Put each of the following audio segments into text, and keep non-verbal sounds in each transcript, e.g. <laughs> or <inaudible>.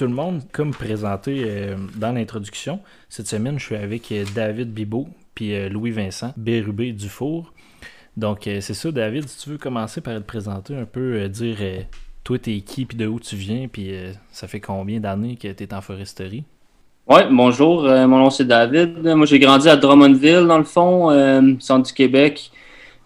Tout le monde. Comme présenté euh, dans l'introduction, cette semaine, je suis avec euh, David Bibot puis euh, Louis-Vincent Bérubé Dufour. Donc, c'est ça, David, si tu veux commencer par te présenter un peu, dire toi, t'es qui, puis de où tu viens, puis ça fait combien d'années que tu es en foresterie? Oui, bonjour, mon nom c'est David. Moi, j'ai grandi à Drummondville, dans le fond, centre du Québec.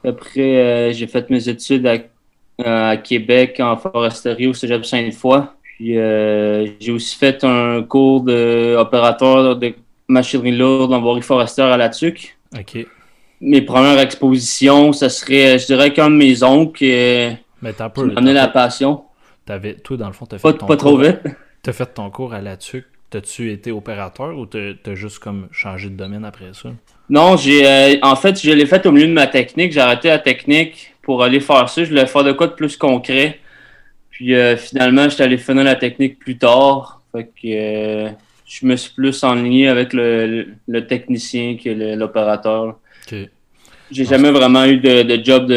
Après, j'ai fait mes études à, à, Québec en foresterie au Cégep Sainte-Foy. Puis euh, j'ai aussi fait un cours d'opérateur de machinerie lourde en voirie forestière à la TUC. OK. Mes premières expositions, ce serait, je dirais, qu'un de mes oncles qui m'a la passion. Avais, toi, dans le fond, tu as fait ton pas trop vite. Tu as fait ton cours à la TUC. T'as-tu été opérateur ou t'as as juste comme changé de domaine après ça? Non, j'ai euh, en fait, je l'ai fait au milieu de ma technique. J'ai arrêté la technique pour aller faire ça. Je voulais faire de quoi de plus concret. Puis euh, finalement, j'étais allé finir la technique plus tard. Fait que euh, je me suis plus enligné avec le, technicien que l'opérateur. Okay. J'ai jamais vraiment eu de, job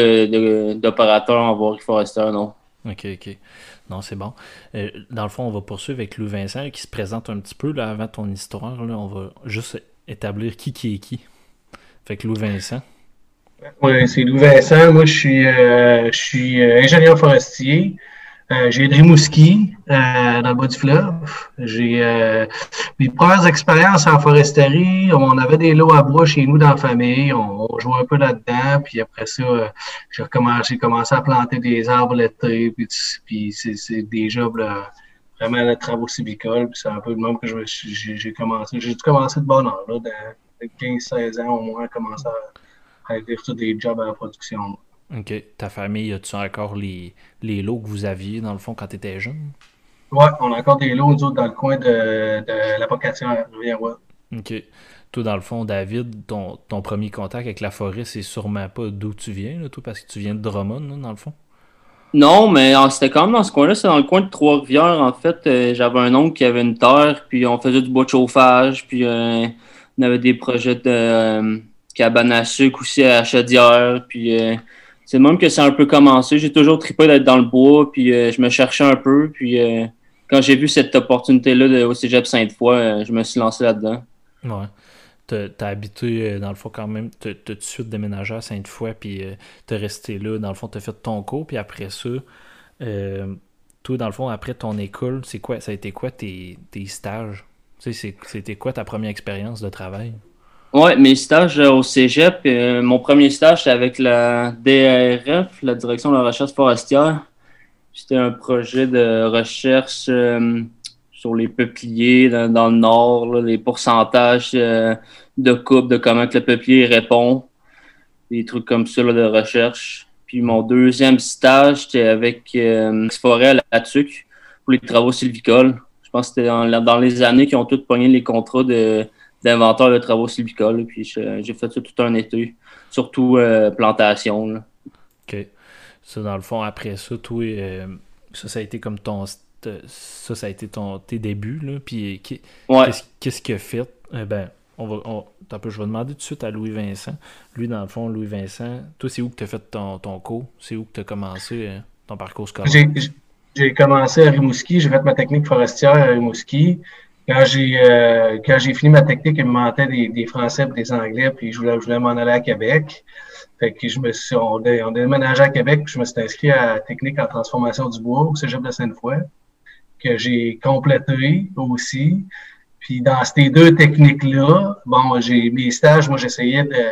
d'opérateur en voirie forestière, non. OK, OK. Non, c'est bon. Euh, dans le fond, on va poursuivre avec Louis Vincent qui se présente un petit peu là, avant ton histoire. Là. On va juste établir qui qui est qui. Fait que Louis Vincent. Oui, c'est Louis Vincent. Moi, je suis, je suis ingénieur forestier. Euh, j'ai Rimouski euh, dans le bas du fleuve. J'ai euh, mes premières expériences en foresterie. On avait des lots à bois chez nous dans la famille. On, jouait un peu là-dedans. Puis après ça, euh, j'ai recommencé, commencé à planter des arbres l'été. Puis, c'est des jobs vraiment de travaux civicoles. Puis c'est un peu le même que j'ai commencé. J'ai dû commencer de bonne heure, là, de 15-16 ans au moins, commencer à, à faire des jobs à la production. OK. Ta famille, as-tu encore les, les lots que vous aviez, dans le fond, quand tu étais jeune? Oui, on a encore des lots, nous dans le coin de, de la vocation à rivière OK. Toi, dans le fond, David, ton, ton premier contact avec la forêt, c'est sûrement pas d'où tu viens, là, toi, parce que tu viens de Drummond, dans le fond? Non, mais ah, c'était quand même dans ce coin-là, c'est dans le coin de Trois-Rivières. En fait, euh, j'avais un oncle qui avait une terre, puis on faisait du bois de chauffage, puis euh, on avait des projets de euh, cabane à sucre aussi à Chaudière, puis c'est le même que c'est un peu commencé. J'ai toujours tripé d'être dans le bois, puis euh, je me cherchais un peu. Puis euh, quand j'ai vu cette opportunité-là au Cégep Sainte-Foy, euh, je me suis lancé là-dedans. Ouais. T'as habité, dans le fond, quand même, t'as tout de suite déménagé à Sainte-Foy, puis t'es resté là. Dans le fond, t'as fait ton cours, puis après ça, toi, dans le fond, après ton école, c'est quoi, ça a été quoi tes, tes stages? C'était quoi ta première expérience de travail? Oui, mes stages euh, au cégep, euh, mon premier stage, c'était avec la DRF, la Direction de la recherche forestière. C'était un projet de recherche euh, sur les peupliers dans, le nord, les pourcentages de coupe, de comment que le peuplier répond, des trucs comme ça de recherche. Puis mon deuxième stage, c'était avec euh, Forêt à la TUC pour les travaux sylvicoles. Je pense que c'était dans, dans, les années qui ont toutes pogné les contrats de d'inventeur de travaux sylvicoles. Puis j'ai fait ça tout un été, surtout euh, plantation. OK. Ça, dans le fond, après ça, toi, euh, ça, ça a été comme ton. Ça, ça a été ton, tes débuts. Là, puis qu'est-ce qu'il a fait? Eh ben, on va, on, peu, je vais demander tout de suite à Louis-Vincent. Lui, dans le fond, Louis-Vincent, toi, c'est où que tu as fait ton, ton cours? C'est où que tu as commencé euh, ton parcours scolaire? J'ai commencé à Rimouski. J'ai fait ma technique forestière à Rimouski. Quand j'ai euh, quand j'ai fini ma technique, il me manquait des, des Français et des Anglais, puis je voulais, je voulais m'en aller à Québec. Je me suis, on, on déménagé à Québec, puis je me suis inscrit à la technique en transformation du bois au Cégep de Sainte-Foy, que j'ai complété aussi. Puis dans ces deux techniques-là, bon, j'ai mes stages, moi j'essayais de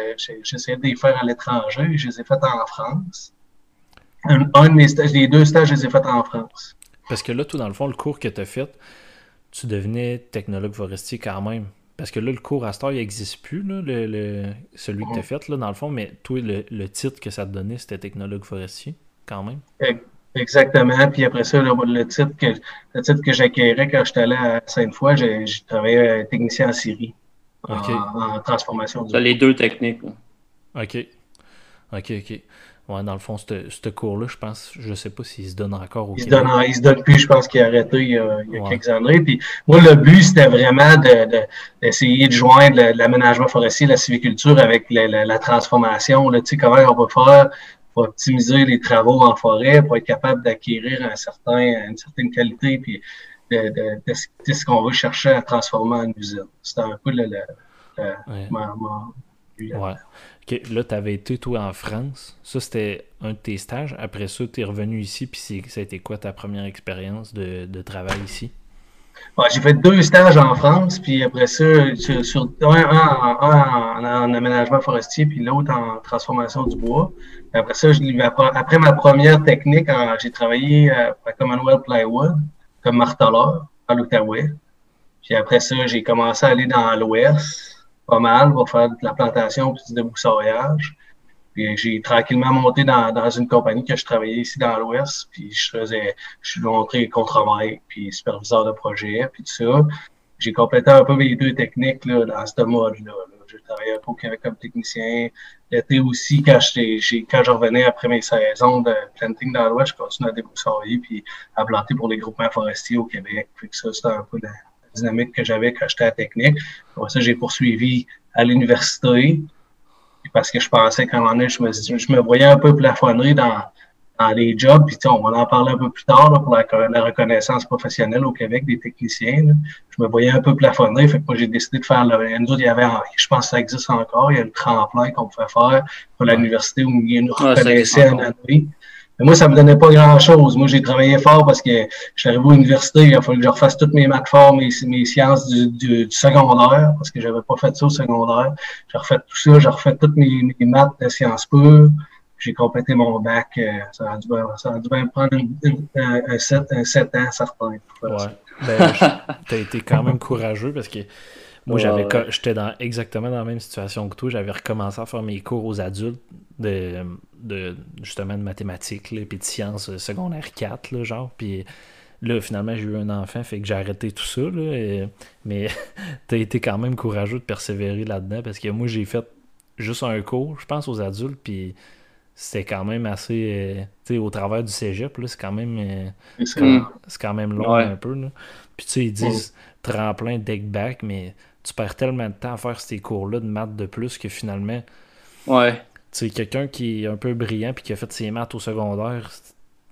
j'essayais de les faire à l'étranger, je les ai faits en France. Un, un, de mes stages, les deux stages, je les ai faits en France. Parce que là, tout dans le fond, le cours que tu as fait, tu devenais technologue forestier quand même? Parce que là, le cours à il n'existe plus, là, le, celui que tu as fait, là, dans le fond, mais toi, le, titre que ça te donnait, c'était technologue forestier, quand même? Exactement. Puis après ça, le, titre que, le titre que j'acquérais quand j'étais allé à Sainte-Foy, j'ai travaillé technicien en Syrie, en, transformation du. les deux techniques. OK. OK, OK. Ouais, dans le fond, ce cours-là, je pense, je sais pas s'il se donne encore au il Se donne, il se donne plus, je pense qu'il a arrêté il y a, quelques années. Puis moi, le but, c'était vraiment d'essayer de, de, joindre l'aménagement forestier, la civiculture avec la, transformation. Là, tu sais, comment on va faire pour optimiser les travaux en forêt, pour être capable d'acquérir un certain, une certaine qualité. Puis de, ce qu'on va chercher à transformer en usine. C'était un peu le, ouais. Là, tu avais été, toi, en France. Ça, c'était un de tes stages. Après ça, tu es revenu ici. Puis ça a été quoi ta première expérience de, travail ici? j'ai fait deux stages en France, puis après ça, sur, un, en, aménagement forestier, puis l'autre en transformation du bois. après ça, je, après ma première technique, j'ai travaillé à Commonwealth Plywood comme marteleur à l'Outaouais. Puis après ça, j'ai commencé à aller dans l'Ouest pas mal pour faire de la plantation puis du débroussaillage. Puis j'ai tranquillement monté dans, dans, une compagnie que je travaillais ici dans l'Ouest, puis je faisais, je suis montré contremaître, puis superviseur de projet, puis tout ça. J'ai complété un peu mes deux techniques là, dans ce mode-là. J'ai travaillé un peu au Québec comme technicien. L'été aussi, quand, quand je revenais après mes saisons de planting dans l'Ouest, je continuais à débroussailler puis à planter pour les groupements forestiers au Québec. Puis ça, c'était un peu dynamique que j'avais quand j'étais à technique. Ça, j'ai poursuivi à l'université parce que je pensais qu'à un moment donné, je me, je me voyais un peu plafonner dans, dans les jobs. Puis, on va en parler un peu plus tard là, pour la, reconnaissance professionnelle au Québec des techniciens. Je me voyais un peu plafonner. Fait que moi, j'ai décidé de faire le. Nous il y avait, je pense que ça existe encore, il y a le tremplin qu'on pouvait faire pour l'université où il une reconnaissance en année. Mais moi, ça me donnait pas grand-chose. Moi, j'ai travaillé fort parce que je suis arrivé à l'université, il a fallu que je refasse toutes mes maths forts, mes, mes sciences du, du, secondaire, parce que j'avais pas fait ça au secondaire. J'ai refait tout ça, j'ai refait toutes mes, mes maths de sciences pures. J'ai complété mon bac. Euh, ça a dû, ça a dû bien prendre un, 7, un 7 ans, certain. Ouais. Ben, tu as été quand même courageux parce que moi, j'avais j'étais dans exactement dans la même situation que toi. J'avais recommencé à faire mes cours aux adultes de, de justement de mathématiques et de sciences euh, secondaire 4, là, genre. Puis là, finalement, j'ai eu un enfant, fait que j'ai arrêté tout ça. Là, mais <laughs> t'as été quand même courageux de persévérer là-dedans parce que moi, j'ai fait juste un cours, je pense, aux adultes, puis c'était quand même assez. Euh, tu sais, au travers du cégep, c'est quand même. Euh, c'est quand, même long un peu. Là. Puis tu sais, ils disent tremplin, deck back, mais tu perds tellement de temps à faire ces cours-là de maths de plus que finalement. Ouais. Tu sais, quelqu'un qui est un peu brillant puis qui a fait ses maths au secondaire,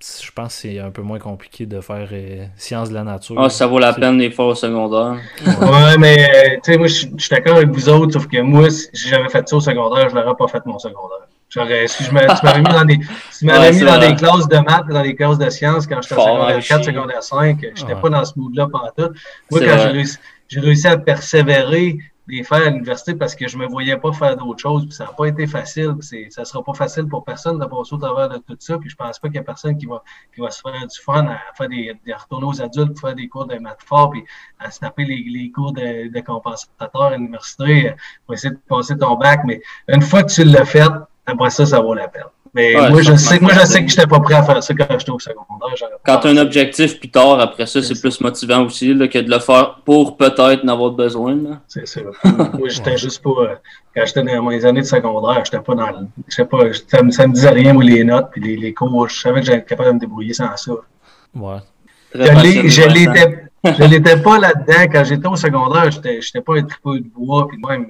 je pense que c'est un peu moins compliqué de faire euh, sciences de la nature. Ah, ça vaut la peine des fois au secondaire. ouais, <laughs> mais euh, tu sais, moi, je suis d'accord avec vous autres, sauf que moi, si j'avais fait ça au secondaire, je n'aurais pas fait mon secondaire. J'aurais, si je m'avais mis dans des, si m'avais mis dans des classes de maths, dans des classes de sciences quand j'étais au secondaire 4, secondaire 5, je n'étais pas dans ce mood-là pendant tout. Moi, quand j'ai réussi, j'ai réussi à persévérer les faire à l'université parce que je me voyais pas faire d'autres choses. Puis ça n'a pas été facile. Puis ça sera pas facile pour personne de passer au travers de tout ça. Puis je pense pas qu'il y a personne qui va, qui va se faire du fun à faire des, à retourner aux adultes pour faire des cours de maths fort puis à se taper les, les cours de, de compensateur à l'université pour essayer de passer ton bac. Mais une fois que tu l'as fait, après ça, ça vaut la peine. Mais moi, je sais, moi, je sais que je n'étais pas prêt à faire ça quand j'étais au secondaire. Quand tu as un objectif, plus tard, après ça, c'est plus motivant aussi que de le faire pour peut-être n'avoir besoin. C'est ça. moi, j'étais juste pas. Euh, quand j'étais dans mes années de secondaire, j'étais pas dans le. Je sais pas, ça, me, me disait rien, moi, les notes, puis les, les cours. Je savais que j'étais capable de me débrouiller sans ça. Ouais. <laughs> Je l'étais pas là-dedans. Quand j'étais au secondaire, j'étais n'étais pas un tripeux de bois, puis même,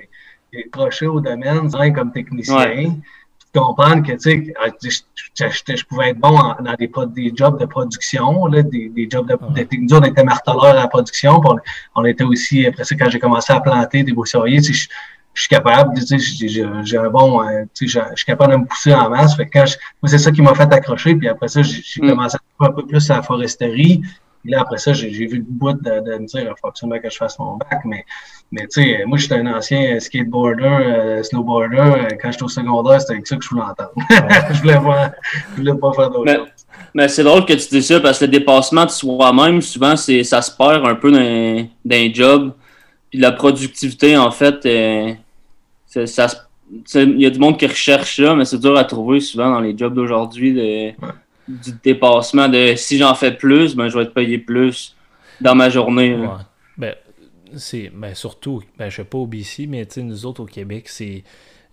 j'ai croché au domaine, comme technicien comprendre que tu sais, je, pouvais être bon dans des, des jobs de production, là, des, des jobs de, de, on était marteleur à la production, on, était aussi, après ça, quand j'ai commencé à planter des broussailliers, tu sais, je, suis capable, tu sais, j'ai un bon, euh, tu sais, je suis capable de me pousser en masse. Fait que quand c'est ça qui m'a fait accrocher, puis après ça, j'ai mm. commencé à un peu plus à la foresterie. Puis là, après ça, j'ai vu le bout de, de, me dire, il faut absolument que je fasse mon bac, mais mais tu sais, moi, j'étais un ancien skateboarder, euh, snowboarder. Euh, quand j'étais au secondaire, c'était avec ça que je voulais entendre. <laughs> je, voulais pas, je voulais pas faire d'autre chose. Mais c'est drôle que tu dis ça parce que le dépassement de soi-même, souvent, c'est, ça se perd un peu dans, dans job. Puis la productivité, en fait, euh, ça, il y a du monde qui recherche ça, mais c'est dur à trouver souvent dans les jobs d'aujourd'hui de, du dépassement de si j'en fais plus, ben, je vais être payé plus dans ma journée. Ouais. Ben, c'est ben, surtout, ben, je sais pas au BC, mais nous autres au Québec, c'est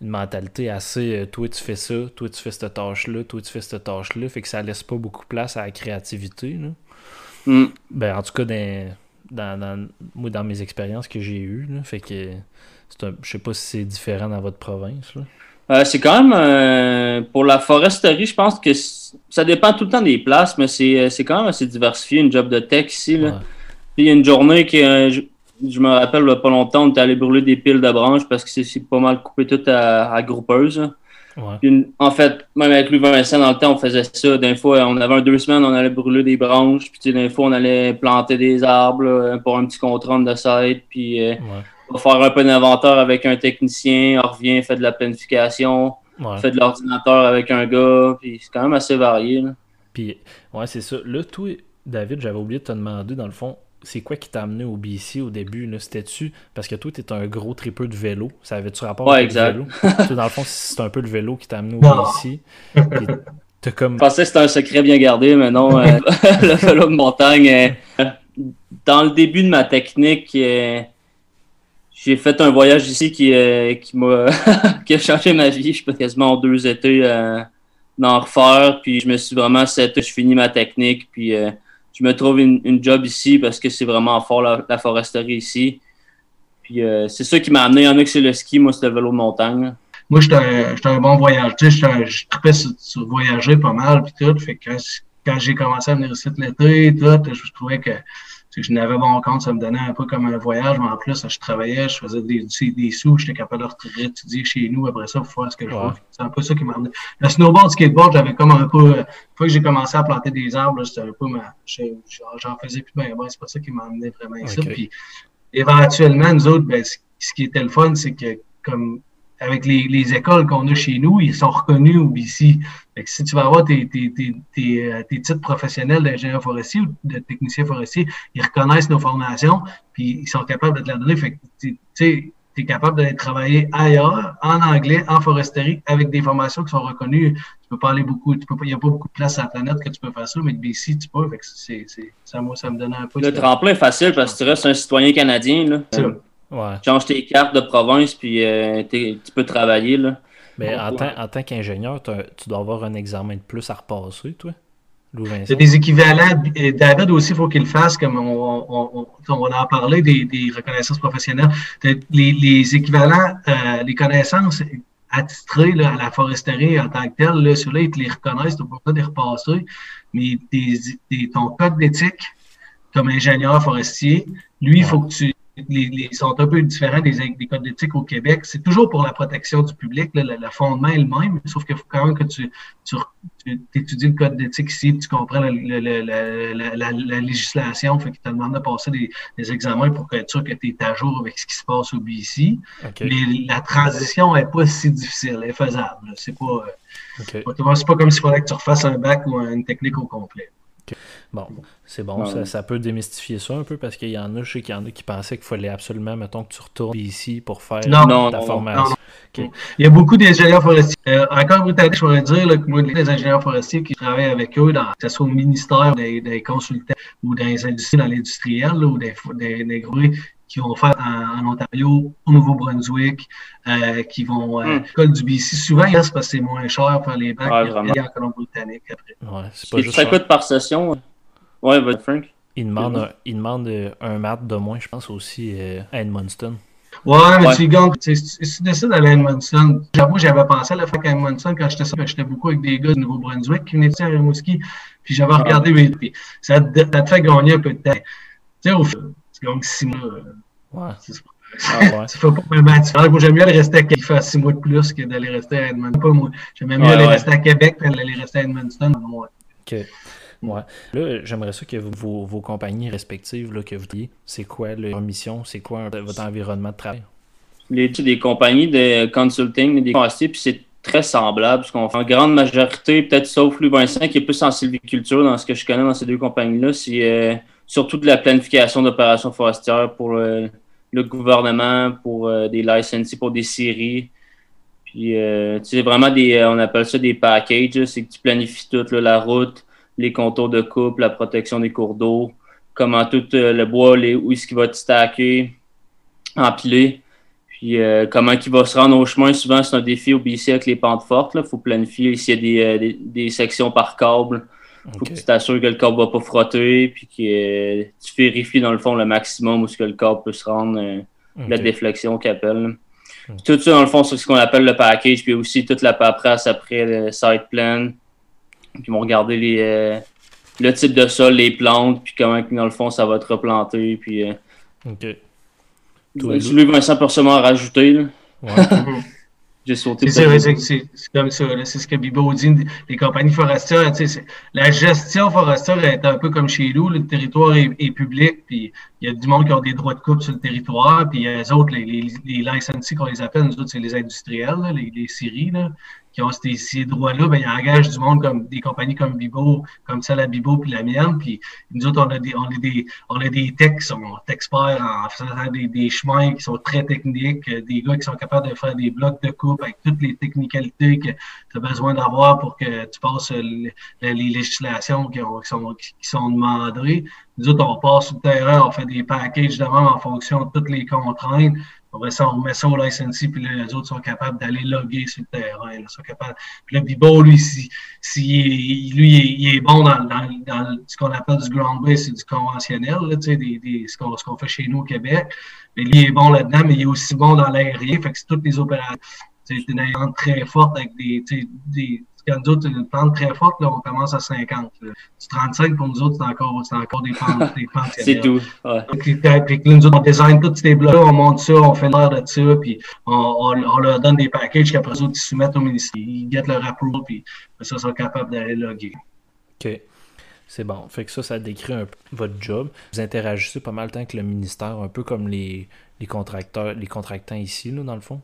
une mentalité assez euh, toi tu fais ça, toi tu fais cette tâche-là, toi tu fais cette tâche-là, fait que ça laisse pas beaucoup de place à la créativité. Là. Mm. Ben, en tout cas, dans, dans, moi, dans mes expériences que j'ai eues, là, fait que je sais pas si c'est différent dans votre province. Euh, c'est quand même euh, pour la foresterie, je pense que ça dépend tout le temps des places, mais c'est quand même assez diversifié, une job de tech ici. Là. il y a une journée que je, me rappelle, il pas longtemps, on était allé brûler des piles de branches parce que c'est pas mal coupé tout à, à groupeuse. en fait, même avec lui Vincent, dans le temps, on faisait ça. D'un fois, on avait un deux semaines, on allait brûler des branches. Puis, d'un fois, on allait planter des arbres pour un petit contrat de site. Puis, euh, on va faire un peu d'inventaire avec un technicien. On revient, fait de la planification. Fait de l'ordinateur avec un gars. Puis, c'est quand même assez varié. Puis, ouais, c'est ça. Là, toi, David, j'avais oublié de te demander, dans le fond, c'est quoi qui t'a amené au BC au début? C'était-tu parce que toi, tu un gros tripeux de vélo? Ça avait-tu rapport avec le vélo? <laughs> dans le fond, c'est un peu le vélo qui t'a amené au BC. <laughs> Comme... Je pensais que c'était un secret bien gardé, mais non. Euh, <laughs> le vélo de montagne. Euh, dans le début de ma technique, euh, j'ai fait un voyage ici qui, qui m'a qui a changé ma vie. Je peux quasiment en deux étés d'en refaire. Puis je me suis vraiment set, je finis ma technique. Puis je me trouve une, job ici parce que c'est vraiment fort la, foresterie ici. Puis euh, c'est ça qui m'a amené. Il y en a que c'est le ski, moi c'est le vélo de montagne. Moi, j'étais un, un, bon voyageur. Je tripais sur, voyager pas mal, puis tout. Fait que quand, quand j'ai commencé à venir ici l'été, tout, je trouvais que je n'avais mon compte, ça me donnait un peu comme un voyage, mais en plus, je travaillais, je faisais des, des sous, j'étais capable de réétudier chez nous après ça pour faire ce que je veux. C'est un peu ça qui m'a amené. Le snowboard, skateboard, j'avais comme un peu. Une fois que j'ai commencé à planter des arbres, c'était un peu ma. J'en faisais plus bien, c'est pas ça qui m'a amené vraiment ici. Puis éventuellement, nous autres, ben, ce qui était le fun, c'est que comme avec les, les écoles qu'on a chez nous, ils sont reconnus au BC. Fait que si tu vas avoir tes, tes, tes, tes, euh, titres professionnels d'ingénieur forestier ou de technicien forestier, ils reconnaissent nos formations, puis ils sont capables de te la donner. Fait que tu sais, es capable d'aller travailler ailleurs, en anglais, en foresterie, avec des formations qui sont reconnues. Tu peux pas aller beaucoup, tu peux il n'y a pas beaucoup de place sur la planète que tu peux faire ça, mais BC, tu peux. Fait que c'est, ça, moi, ça me donne un peu. Le tremplin est facile parce que tu restes un citoyen canadien, là. Ouais. Change tes cartes de province, puis euh, tu peux travailler. Là. Mais en, tant, qu'ingénieur, tu dois avoir un examen de plus à repasser, toi? C'est des équivalents. David aussi, il faut qu'il le fasse, comme on, on, on, en parlé des, des reconnaissances professionnelles. Les, les équivalents, euh, les connaissances attitrées là, à la foresterie en tant que telle, ceux-là, ils te les reconnaissent, tu n'as pas besoin de les repasser. Mais ton code d'éthique comme ingénieur forestier, lui, il faut que tu les, sont un peu différents des, des codes d'éthique au Québec. C'est toujours pour la protection du public. le, fondement est le même, sauf qu'il faut quand même que tu, tu, étudies le code d'éthique ici, tu comprends la, la, législation. Fait qu'il te demande de passer des, des, examens pour être sûr que tu es à jour avec ce qui se passe au BC. Mais la transition n'est pas si difficile, elle est faisable. C'est pas, pas comme s'il fallait que tu refasses un bac ou une technique au complet. Bon, c'est bon, ça, peut démystifier ça un peu parce qu'il y en a, je sais qu'il y en a qui pensaient qu'il fallait absolument, mettons, que tu retournes ici pour faire ta formation. Il y a beaucoup d'ingénieurs forestiers. Euh, encore britannique, je pourrais dire que moi, les ingénieurs forestiers qui travaillent avec eux, dans, que ce soit au ministère, des, consultants ou dans les industries, dans l'industriel, ou des, des, des gros qui vont faire en, Ontario, au Nouveau-Brunswick, euh, qui vont à euh, hmm. l'école du BC. Souvent, parce que c'est moins cher pour les bacs ouais, en Colombie-Britannique après. Ouais, c'est pas juste ça coûte par session. Ouais, Frank. Il demande, un, il demande euh, un mat de moins, je pense, aussi à Edmundston. Ouais, mais tu gagnes, si tu décides d'aller à Edmundston, j'avoue, j'avais pensé à le faire à Edmundston quand j'étais ça, j'étais beaucoup avec des gars du Nouveau-Brunswick qui venaient ici à Rimouski, puis j'avais regardé, puis ça, te, ça te fait gagner un peu de temps. Tu sais, au tu gagnes six mois. Ouais. Ah <laughs> ouais. tu fais pas vraiment Moi, j'aime mieux aller rester à Québec, faire six mois de plus que d'aller rester à Edmonton. Pas moi. J'aime mieux aller rester à Québec que d'aller rester à Edmonton. Ouais. OK. Là, j'aimerais ça que vos, vos compagnies respectives, là, que vous dites, c'est quoi leur mission, c'est quoi votre environnement de travail? Les, des compagnies de consulting, des forestiers, puis c'est très semblable, ce qu'on fait en grande majorité, peut-être sauf Louis Vincent, qui est plus en sylviculture dans ce que je connais dans ces deux compagnies-là, c'est euh, surtout de la planification d'opérations forestières pour le gouvernement pour euh, des licences, pour des séries. Puis, euh, tu sais, vraiment des, on appelle ça des packages, c'est que tu planifies toute la route, les contours de coupe, la protection des cours d'eau, comment tout le bois, les, où est-ce qu'il va te stacker, empiler. Puis comment il va se rendre au chemin, souvent c'est un défi au BC avec les pentes fortes. Il faut planifier s'il y a des, des, sections par câble. Il faut que tu t'assures que le câble ne va pas frotter, puis que tu vérifies dans le fond le maximum où ce que le câble peut se rendre, euh, la déflexion qu'il appelle. Tout ça, dans le fond, c'est ce qu'on appelle le package, puis aussi toute la paperasse après le site plan. Puis ils vont regarder les, euh, le type de sol, les plantes, puis comment, dans le fond, ça va être replanté. Puis, euh, ok. Lui, Vincent peut seulement rajouter. Là. Ouais. <laughs> <laughs> J'ai sauté. C'est comme ça. C'est ce que Bibo dit. Les compagnies forestières, la gestion forestière est un peu comme chez nous. Le territoire est, public, puis il y a du monde qui a des droits de coupe sur le territoire, puis les autres, les, les, les licensés qu'on les appelle, nous autres, c'est les industriels, les, les scieries. Là qui ont ces, droits-là, ben, ils engagent du monde comme des compagnies comme Bibo, comme celle à Bibo puis la mienne. Puis nous autres, on a des, on a des, on a des techs qui sont experts en faisant des, des, chemins qui sont très techniques, des gars qui sont capables de faire des blocs de coupe avec toutes les technicalités que tu as besoin d'avoir pour que tu passes les, les législations qui, ont, qui, sont, qui sont demandées. Nous autres, on passe sur le terrain, on fait des packages de même en fonction de toutes les contraintes. Après ça, on remet ça au licensee, puis les autres sont capables d'aller loguer sur le terrain. Là, sont capables. Là, Bibo, lui, si, si lui, il est bon dans, dans, ce qu'on appelle du ground base, c'est du conventionnel, là, des, des, ce qu'on fait chez nous au Québec. Mais lui, il est bon là-dedans, mais il est aussi bon dans l'aérien. Fait que c'est toutes les opérations. C'est une très forte avec des, des quand nous autres, une pente très forte, là, on commence à 50. Du 35, pour nous autres, c'est encore, c'est encore des pentes. des pentes <laughs> c'est tout. Ouais. Puis, puis, nous autres, on design tous ces blocs on monte ça, on fait l'air de ça, puis on, on, on, leur donne des packages qu'après ça, ils soumettent au ministère. Ils get leur approval, puis ça, ils sont capables d'aller loguer. OK. C'est bon. Fait que ça, ça décrit un peu votre job. Vous interagissez pas mal de temps avec le ministère, un peu comme les, les contracteurs, les contractants ici, là, dans le fond?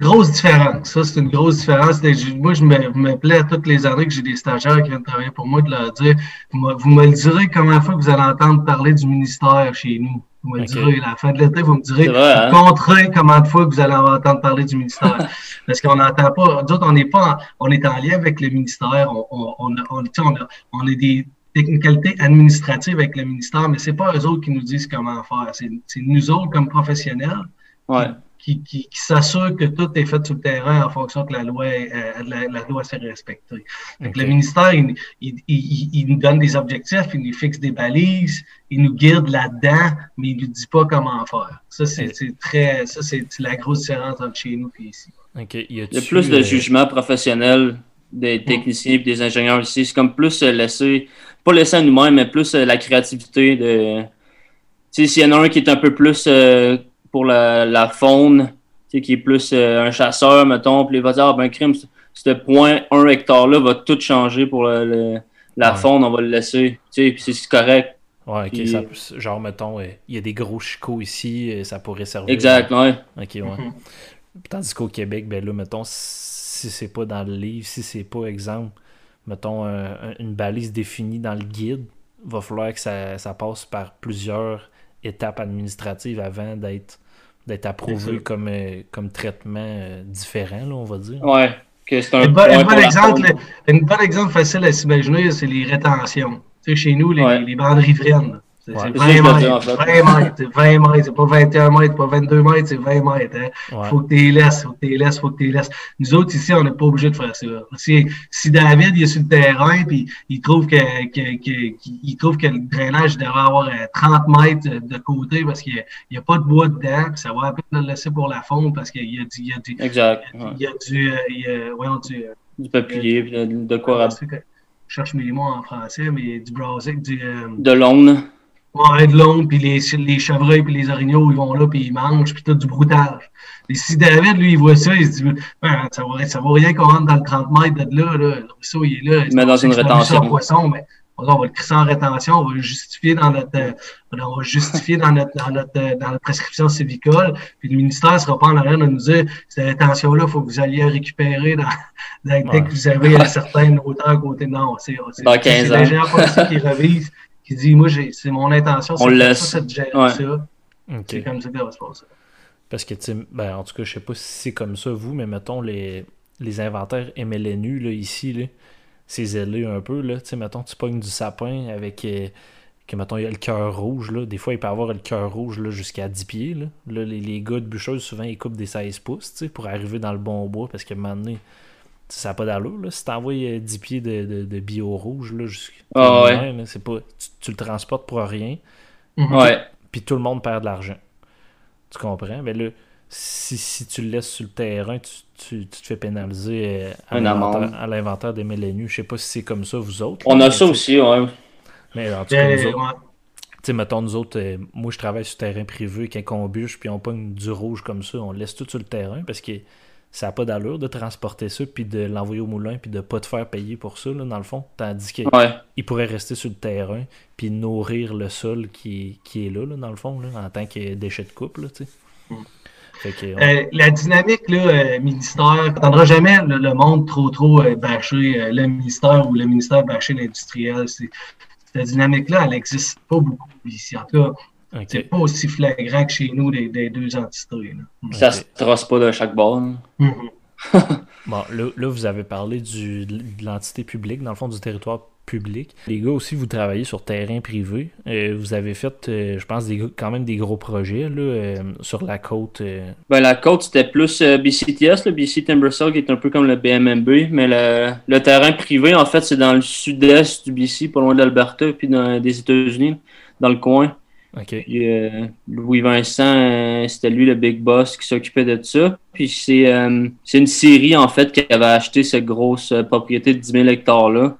Grosse différence. Ça, c'est une grosse différence. Moi, je me, me plais à toutes les années que j'ai des stagiaires qui viennent travailler pour moi de leur dire Vous me, le direz combien de fois que vous allez entendre parler du ministère chez nous. Vous me le direz, à la fin de l'été, vous me direz vrai, hein? combien de fois que vous allez entendre parler du ministère. <laughs> Parce qu'on n'entend pas. D'autres, on n'est pas on est en lien avec le ministère. On, on, on, on, a, on a des technicalités administratives avec le ministère, mais c'est pas eux autres qui nous disent comment faire. C'est nous autres comme professionnels. Ouais qui, qui, qui s'assure que tout est fait sur le terrain en fonction que la loi, euh, la, la, loi s'est respectée. Le ministère, il, il, il, il, nous donne des objectifs, il nous fixe des balises, il nous guide là-dedans, mais il ne nous dit pas comment faire. Ça, c'est très, ça, c'est la grosse différence entre chez nous et ici. il, y a plus de euh, jugement professionnel des techniciens et des ingénieurs ici. C'est comme plus euh, laisser, pas laisser à nous-mêmes, mais plus la créativité de. Tu sais, s'il y en a un qui est un peu plus pour la, la faune, qui est plus euh, un chasseur, mettons, puis il va dire, ah, ben, crime, ce point 1 hectare-là va tout changer pour le, la faune, on va le laisser, tu sais, puis c'est correct. Ouais, ok, ça, genre, mettons, il y a des gros chicots ici, ça pourrait servir. Exact, ouais. Ok, ouais. Mhm. Tandis qu'au Québec, ben là, mettons, si c'est pas dans le livre, si c'est pas, exemple, mettons, une balise définie dans le guide, va falloir que ça, ça passe par plusieurs étapes administratives avant d'être d'être approuvé comme, euh, comme traitement euh, différent, là, on va dire. Ouais. Que c'est un, bon, exemple, un bon exemple facile à s'imaginer, c'est les rétentions. Tu sais, chez nous, les, les bandes riveraines. C'est 20 mètres. 20 mètres, 20 mètres. C'est pas 21 mètres, pas 22 mètres, c'est 20 mètres. Hein. Faut que tu les laisses, faut que tu les laisses, faut que tu les laisses. Nous autres, ici, on n'est pas obligé de faire ça. Si, si David il est sur le terrain puis il trouve que, que, que, il trouve que le drainage devrait avoir 30 euh, mètres de côté parce qu'il n'y a, pas de bois dedans, puis ça va à peine le laisser pour la fonte parce qu'il y a du. Il y a du exact. Il y a du. Il y a, du, du papier, puis de, quoi. Je cherche mes mots en français, mais du browsing, du. Euh, de l'aune. Ouais, de l'ombre, puis les, les chevreuils, puis les orignaux, ils vont là, puis ils mangent, puis tout du broutage. Et si David, lui, il voit ça, il se dit, ben, ça va, ça vaut rien qu'on rentre dans le 30 mètres de là, là. Le ruisseau, il est là. Il met dans une rétention. Poisson, mais on va le crisser en rétention, on va le justifier dans notre, euh, on va justifier dans notre, dans notre, euh, dans notre prescription civicole, puis le ministère ne sera pas en arrière de nous dire, cette rétention-là, il faut que vous alliez récupérer dans, dans dès que vous avez une certaine hauteur à côté. Non, c'est, c'est, c'est l'ingénieur qui révise qui dit Moi, c'est mon intention, c'est de gérer ça. C'est comme ça que ça va se passer. Parce que, ben, en tout cas, je sais pas si c'est comme ça, vous, mais mettons les, les inventaires MLNU, là, ici, là, c'est zélé un peu. Là. sais mettons, tu pognes du sapin avec. Euh, que, mettons, il y a le cœur rouge. Là. Des fois, il peut avoir le cœur rouge jusqu'à 10 pieds. Là. Là, les, les, gars de bûcheuse, souvent, ils coupent des 16 pouces pour arriver dans le bon bois parce que maintenant ça n'a pas d'allure. Là. Si tu envoies 10 pieds de, de, de bio rouge, là, oh, ouais. c'est pas, tu, le transportes pour rien. Mhm. Ouais. Puis tout le monde perd de l'argent. Tu comprends? Mais là, si, si, tu le laisses sur le terrain, tu, tu, te fais pénaliser euh, à l'inventaire des MLNU. Je sais pas si c'est comme ça, vous autres. On a ça aussi, ouais. Mais en tout cas, nous autres, tu sais, mettons, nous autres, euh, moi, je travaille sur terrain privé, quand on bûche, puis on pogne du rouge comme ça, on laisse tout sur le terrain parce que ça n'a pas d'allure de transporter ça, puis de l'envoyer au moulin, puis de pas te faire payer pour ça, là, dans le fond. Tandis qu'il pourrait rester sur le terrain, puis nourrir le sol qui, qui est là, là, dans le fond, là, en tant que déchet de coupe, tu sais. Mm. Euh, la dynamique là, euh, ministère, tu n'entendras jamais le, monde trop trop euh, bâcher le ministère ou le ministère bâcher l'industriel. Cette dynamique-là, elle n'existe pas beaucoup ici. En tout cas, c'est pas aussi flagrant que chez nous des, deux entités. Ça se trace pas de chaque bord. Mm-hmm. <laughs> bon, là, vous avez parlé du, de l'entité publique, dans le fond, du territoire public. Les gars aussi, vous travaillez sur terrain privé. Euh, vous avez fait, euh, je pense, des, quand même des gros projets là, euh, sur la côte. Ben, la côte, c'était plus BCTS, le BC Timbersaw, qui est un peu comme le BMMB. Mais le, terrain privé, en fait, c'est dans le sud-est du BC, pas loin de l'Alberta, puis dans, des États-Unis, dans le coin. Louis Vincent, c'était lui le big boss qui s'occupait de ça. Puis c'est une série en fait qui avait acheté cette grosse propriété de 10 000 hectares là.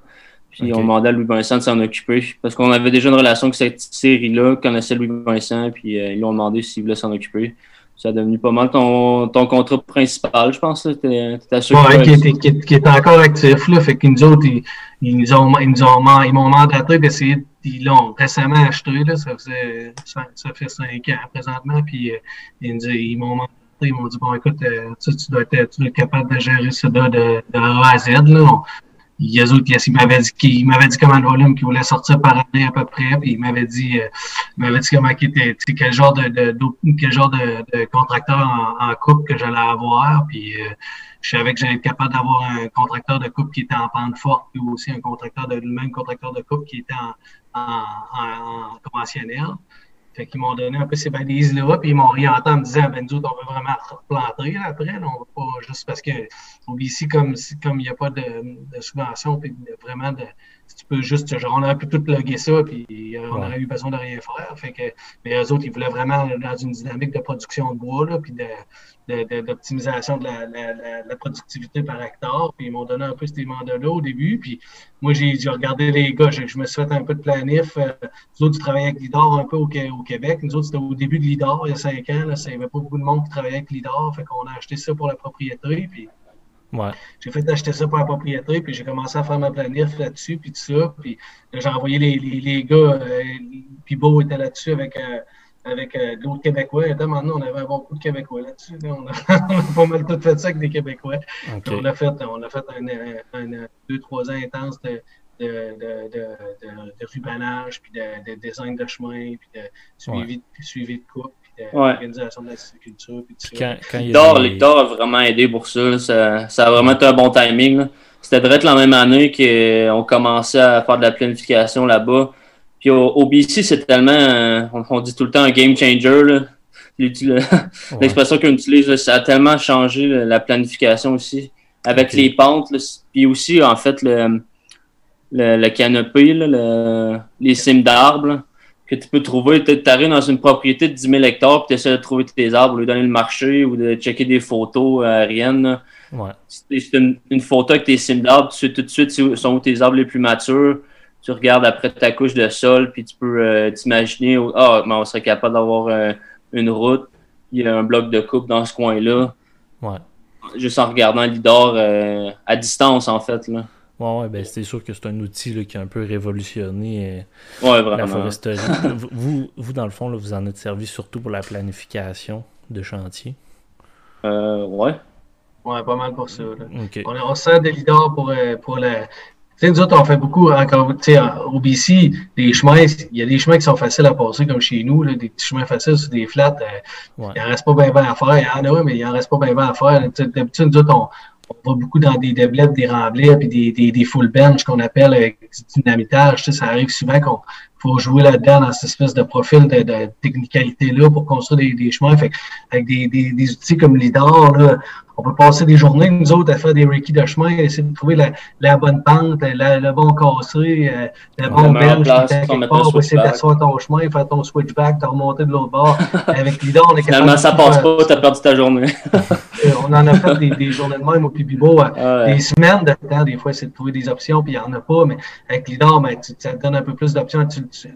Puis on demandait à Louis Vincent de s'en occuper. Parce qu'on avait déjà une relation avec cette série-là, connaissait Louis Vincent, puis euh, ils lui ont demandé s'il voulait s'en occuper. Ça a devenu pas mal ton, ton contrat principal, je pense. T'étais sûr ouais, qui, était, qui, qui était encore actif. Là, fait que nous autres, ils, ils nous ont, ils nous ont, ils m'ont mandaté d'essayer. Ils l'ont récemment acheté. Là, ça, faisait, ça, fait cinq ans présentement. Puis euh, ils, ils m'ont mandaté. Ils m'ont dit Bon, écoute, euh, tu, dois être, tu dois être capable de gérer ça de, de, de A à Z. Là il m'avait dit qu'il m'avait dit comment le volume qu'il voulait sortir par année à peu près, puis il m'avait dit, euh, il m'avait dit comment était, quel genre de, de, quel genre de, de contracteur en, coupe que j'allais avoir, puis je savais que j'allais être capable d'avoir un contracteur de coupe qui était en pente forte, puis aussi un contracteur de le même contracteur de coupe qui était en, en, en conventionnel. Fait qu'ils m'ont donné un peu ces balises-là, puis ils m'ont orienté en me disant, ben nous on veut vraiment replanter après, là, on va pas juste parce que ici, comme comme il n'y a pas de, de subvention, puis vraiment de tu peux juste, genre, on aurait pu tout loguer ça, puis on aurait eu besoin de rien faire. Fait que, mais eux autres, ils voulaient vraiment dans une dynamique de production de bois, là, puis de, d'optimisation de, la, la, la, productivité par hectare. Puis ils m'ont donné un peu ces mandats-là au début. Puis moi, j'ai regardé les gars, je, me suis fait un peu de planif. Euh, nous autres, ils travaillaient avec l'IDAR un peu au, au, Québec. Nous autres, c'était au début de l'IDAR, il y a cinq ans. Là, il n'y avait pas beaucoup de monde qui travaillait avec l'IDAR. Fait qu'on a acheté ça pour la propriété. Puis Ouais. J'ai fait acheter ça pour la propriété, puis j'ai commencé à faire ma planif là-dessus, puis tout ça. Puis j'ai envoyé les, les, les gars, euh, puis Beau était là-dessus avec, euh, avec euh, d'autres Québécois. Et maintenant, on avait un bon coup de Québécois là-dessus. <laughs> On, a, pas mal tout fait ça avec des Québécois. On a fait, on a fait un, un, deux, trois ans intenses de, de, de, de, de, rubanage, puis de, de, design de chemin, puis de suivi, suivi de coupe, puis d'organisation de la culture. Puis tout ça. Quand, a vraiment aidé pour ça. Ça, ça a vraiment été un bon timing. C'était direct la même année qu'on commençait à faire de la planification là-bas. Puis au, BC, c'est tellement, euh, on, dit tout le temps un game changer. <laughs> L'expression qu'on utilise, ça a tellement changé la planification aussi. Avec les pentes, puis aussi, en fait, le, le, canopé, les cimes d'arbres que tu peux trouver. Tu arrives dans une propriété de 10 000 hectares, puis tu essaies de trouver tes arbres, lui donner le marché ou de checker des photos aériennes. Ouais. C'est une, photo avec tes cimes d'arbres, tu sais tout de suite sont où tes arbres les plus matures tu regardes après ta couche de sol, puis tu peux euh, t'imaginer, ah, on serait capable d'avoir euh, une route, il y a un bloc de coupe dans ce coin-là. Ouais. Juste en regardant l'IDOR euh, à distance, en fait. Là. Ouais, ouais ben, c'est sûr que c'est un outil qui a un peu révolutionné ouais, la foresterie. <laughs> vous, vous, dans le fond, là, vous en êtes servi surtout pour la planification de chantier. Euh, ouais. Ouais, pas mal pour ça. On, on sert de l'IDOR pour, pour la, sais, nous autres, on fait beaucoup, encore, tu sais, au BC, des chemins, il y a des chemins qui sont faciles à passer, comme chez nous, là, des petits chemins faciles sur des flats. Euh, Il n'en reste pas bien à faire. Il y en a, mais il n'en reste pas bien à faire. D'habitude, nous autres, on, on, va beaucoup dans des déblettes, des remblais, puis des, des, des full bench qu'on appelle avec du dynamitage. Ça arrive souvent qu'on faut jouer là-dedans dans cette espèce de profil de, de technicalité-là pour construire des, des chemins. Fait, avec des, des, des outils comme LIDAR, là, on peut passer des journées, nous autres, à faire des requis de chemin, essayer de trouver la, la bonne pente, la, le bon cassé, euh, la bonne belge, quelque part, pour essayer d'asseoir ton chemin, faire ton switchback, te remonter de l'autre bord. <laughs> Avec l'IDA, on est capable Finalement, ça passe pas, tu as perdu ta journée. <laughs> Euh, on en a fait des, journées de même au Pibibo, euh, des semaines de temps, des fois, c'est de trouver des options, puis il n'y en a pas, mais avec l'IDAR, ben, ça te donne un peu plus d'options.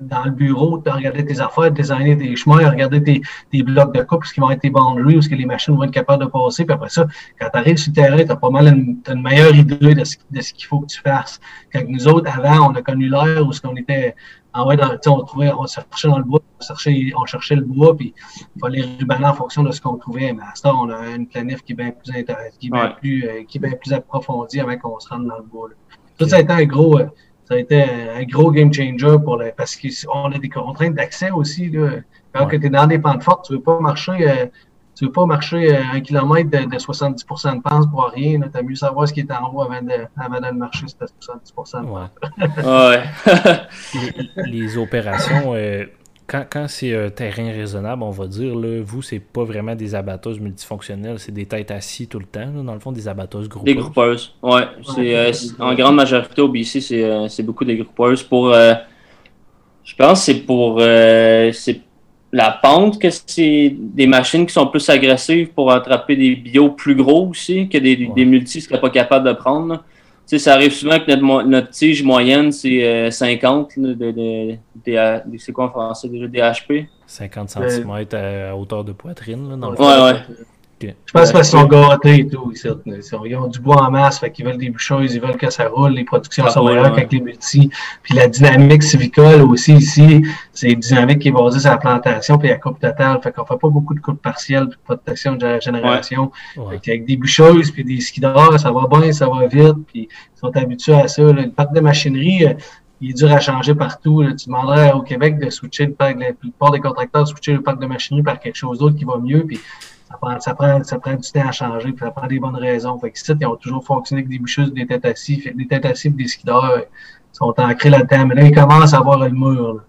Dans le bureau, tu as regardé tes affaires, designer des chemins, regarder tes, tes blocs de coupe, ce qui vont être tes boundaries, où ce que les machines vont être capables de passer, puis après ça, quand tu arrives sur le terrain, tu as pas mal une, une meilleure idée de ce, de ce qu'il faut que tu fasses. Quand nous autres, avant, on a connu l'ère où ce qu'on était ah ouais, on trouvait, on cherchait dans le bois, on cherchait, on cherchait le bois, puis il fallait rubaner en fonction de ce qu'on trouvait. Mais à ce temps, on a une planif qui est bien plus intéressante, qui est bien plus, euh, qui est bien plus approfondie avant qu'on se rende dans le bois. Là. Ça, a été un gros, euh, ça a été un gros game changer pour les, parce qu'on a des contraintes d'accès aussi. Là. Quand tu es dans des pentes fortes, tu veux pas marcher euh, tu veux pas marcher euh, un kilomètre de, 70% de pente pour rien. Tu as mieux savoir ce qui est en haut avant de, avant de marcher, c'était 70 de pente. Ouais. <laughs> les, opérations, euh, quand, quand c'est un terrain raisonnable, on va dire, là, vous, c'est pas vraiment des abatteuses multifonctionnelles, c'est des têtes assises tout le temps, dans le fond, des abatteuses groupeuses. Des groupeuses, ouais. Euh, en grande majorité au BC, c'est beaucoup des groupeuses. Pour, je pense que c'est pour la pente, que c'est des machines qui sont plus agressives pour attraper des bio plus gros aussi, que des, des multis ne seraient pas capables de prendre. Sais, ça arrive souvent que notre, notre tige moyenne, c'est 50 euh, de, de, de, c'est quoi en français déjà, DHP? 50 cm à, hauteur de poitrine, là, dans le Ouais, ouais. Je pense qu'ils sont gâtés et tout. Ils ont du bois en masse, fait qu'ils veulent des boucheuses, ils veulent que ça roule, les productions sont meilleures qu'avec les multis. Puis la dynamique civicole aussi ici, c'est une dynamique qui est basée sur la plantation puis la coupe totale. Fait qu'on fait pas beaucoup de coupes partielles de protection de génération. avec des boucheuses puis des skidors, ça va bien, ça va vite, puis ils sont habitués à ça. Le parc de machinerie, euh, il est dur à changer partout. Tu demanderais au Québec de switcher le parc, la plupart des contracteurs de switcher le parc de machinerie par quelque chose d'autre qui va mieux. Puis ça prend, ça prend, du temps à changer, puis ça prend des bonnes raisons. Fait que ils ont toujours fonctionné avec des boucheuses, des têtes assises, des têtes assises, des skideurs sont ancrés là-dedans. Mais là, ils commencent à avoir le mur.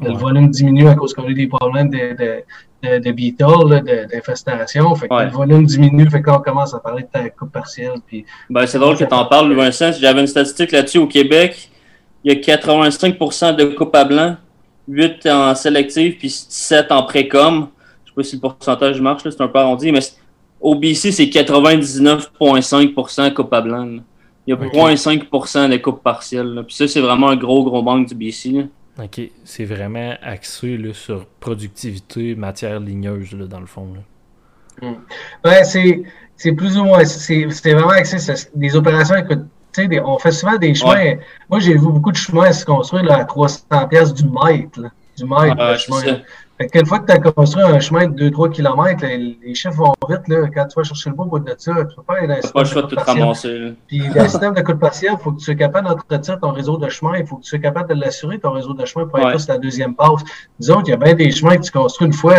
Le volume diminue à cause qu'on a eu des problèmes de, de, de, de beetle, d'infestation. Fait que le volume diminue, fait qu'on commence à parler de ta coupe partielle. Puis... Ben, c'est drôle que tu en parles, Vincent. J'avais une statistique là-dessus au Québec. Il y a 85% de coupes à blanc, 8 en sélective, puis 7 en précom pas si le pourcentage marche, c'est un peu arrondi, mais au BC, c'est 99,5% coupe à blanc. Il y a 0,5% de coupe partielle. Puis ça, c'est vraiment un gros, gros manque du BC. OK. C'est vraiment axé sur productivité, matière ligneuse, dans le fond. Hmm. c'est plus ou moins. C'est vraiment axé sur des opérations. Écoute, on fait souvent des chemins. Moi, j'ai vu beaucoup de chemins se construire à 300 pièces du mètre. du mètre. Fait fois que tu as construit un chemin de 2-3 km, les, chiffres vont vite. Là, quand tu vas chercher le beau bout de ça, tu peux pas aller dans le pas le choix de tout ramasser. Puis le système de coupe partiel, il faut que tu sois capable d'entretenir ton réseau de chemin. Il faut que tu sois capable de l'assurer, ton réseau de chemin, pour être sur la deuxième passe. Disons qu'il y a bien des chemins que tu construis une fois,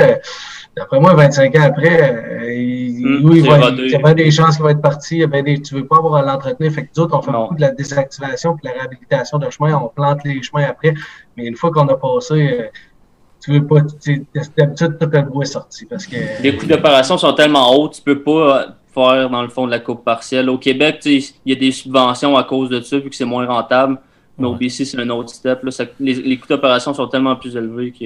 d'après moi, 25 ans après, euh, il, hmm, il, y a bien des chances qu'il va être parti. Il y a des, tu ne veux pas avoir à l'entretenir. Fait que d'autres, on fait beaucoup de la désactivation et de la réhabilitation de chemin. On plante les chemins après. Mais une fois qu'on a passé euh, tu veux pas, d'habitude, tout le bois est sorti. Parce que... Les coûts d'opération sont tellement hauts, tu peux pas faire, dans le fond, de la coupe partielle. Au Québec, il y a des subventions à cause de ça, vu que c'est moins rentable. Mais au BC, c'est un autre step. Là, les, les, coûts d'opération sont tellement plus élevés que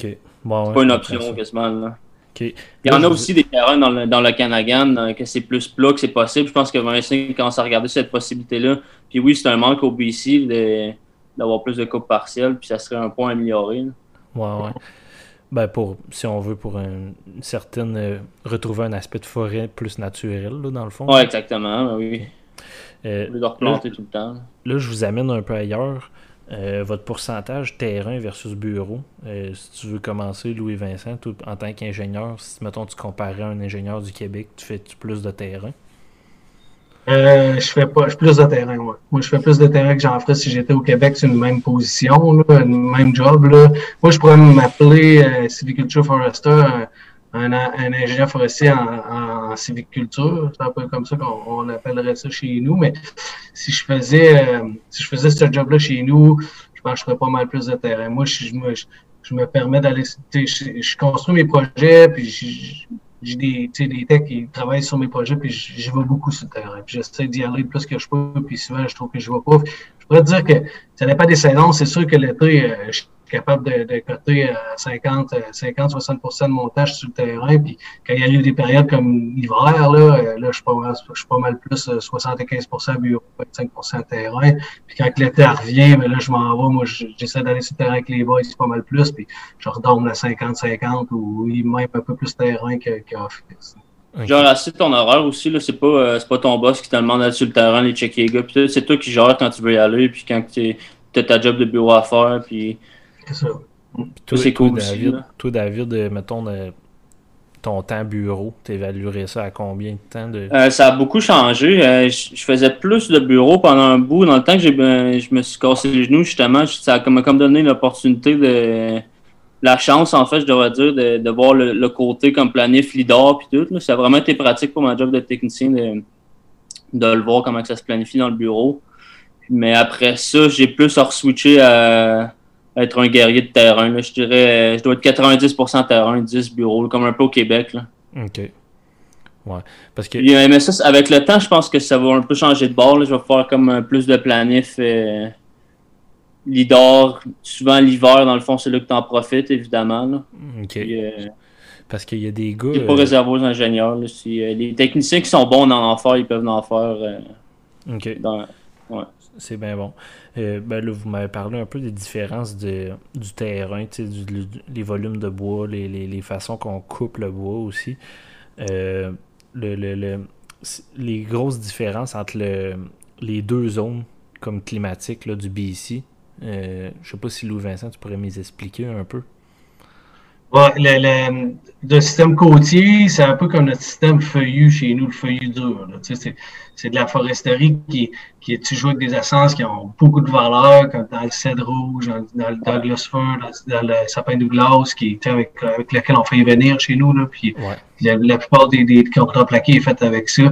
c'est pas une option quasiment. Là. Il y en a aussi des terrains dans le, dans le Canagan euh, que c'est plus plat que c'est possible. Je pense que Vincent commence à regarder cette possibilité-là. Puis oui, c'est un manque au BC d'avoir plus de coupes partielles, puis ça serait un point amélioré. Ouais, ouais. Ben pour, si on veut, pour une, certaine. Euh, retrouver un aspect de forêt plus naturel, là, dans le fond. Ouais, exactement, ben oui. Euh, de replanter tout le temps. Là, je vous amène un peu ailleurs. Euh, votre pourcentage terrain versus bureau. Si tu veux commencer, Louis-Vincent, en tant qu'ingénieur, si mettons tu comparais à un ingénieur du Québec, tu fais -tu plus de terrain? Euh, je fais pas plus de terrain, moi. Moi, je fais plus de terrain que j'en ferais si j'étais au Québec sur une même position, là, une même job. Là. Moi, je pourrais m'appeler euh, Civiculture Forester, un, un, ingénieur forestier en, en, civiculture. C'est un peu comme ça qu'on appellerait ça chez nous. Mais si je faisais euh, si je faisais ce job-là chez nous, je pense que je ferais pas mal plus de terrain. Moi, je, me, je, me permets d'aller. Je, je, construis mes projets, puis je, j'ai des, des techs qui travaillent sur mes projets, puis j'y vais beaucoup sur le terrain. Puis j'essaie d'y aller le plus que je peux, puis souvent, je trouve que je vais pas. Je pourrais te dire que ça n'est pas des saisons. C'est sûr que l'été, euh, je capable de, de coter à 50, 60% de montage sur le terrain. Puis quand il y a eu des périodes comme l'hiver, là, là je suis pas mal, je suis pas mal plus 75% bureau, 25% terrain. Puis quand l'été revient, mais là, je m'en vais. Moi, j'essaie d'aller sur le terrain avec les boys, c'est pas mal plus. Puis je redonne à 50-50 ou même un peu plus terrain qu'office. Genre, assez ton horaire aussi, là, c'est pas, euh, pas ton boss qui te demande d'aller sur le terrain, les checker les gars. c'est toi qui gères quand tu veux y aller, puis quand tu as ta job de bureau à faire, puis. C'est ça. c'est cool David, aussi. Toi, David, euh, mettons, ton temps bureau, tu évaluerais ça à combien de temps de... Euh, ça a beaucoup changé. je faisais plus de bureau pendant un bout. Dans le temps que j'ai, je me suis cassé les genoux, justement, ça m'a comme donné l'opportunité de la chance, en fait, je devrais dire, de, de voir le, côté comme planif leader puis tout. Ça a vraiment été pratique pour ma job de technicien de, de le voir comment ça se planifie dans le bureau. Mais après ça, j'ai plus re-switché à, être un guerrier de terrain. Je dirais, je dois être 90% terrain, 10 bureaux, comme un peu au Québec. Là. OK. Ouais. Parce que... Mais ça, avec le temps, je pense que ça va un peu changer de bord. Je vais faire comme plus de planif. Euh, L'IDOR, souvent l'hiver, dans le fond, c'est là que tu en profites, évidemment. OK. Euh, Parce qu'il y a des gars. C'est pas euh, réservé aux ingénieurs. Là, euh, les techniciens qui sont bons dans en faire, ils peuvent en faire. OK. Ouais. C'est bien bon. ben là, vous m'avez parlé un peu des différences de, du terrain, du, les volumes de bois, les, les, les façons qu'on coupe le bois aussi. le, le, les grosses différences entre le, les deux zones comme climatiques du BC, euh, je sais pas si Louis Vincent, tu pourrais m'expliquer un peu. Le, le, système côtier, c'est un peu comme notre système feuillu chez nous, le feuillu dur. C'est de la foresterie qui, qui est toujours avec des essences qui ont beaucoup de valeur, comme dans le cèdre rouge, dans, le Douglas fir, dans, le sapin de glace, qui est avec, avec lequel on fait venir chez nous. Là, puis la, plupart des, des plaqués est fait avec ça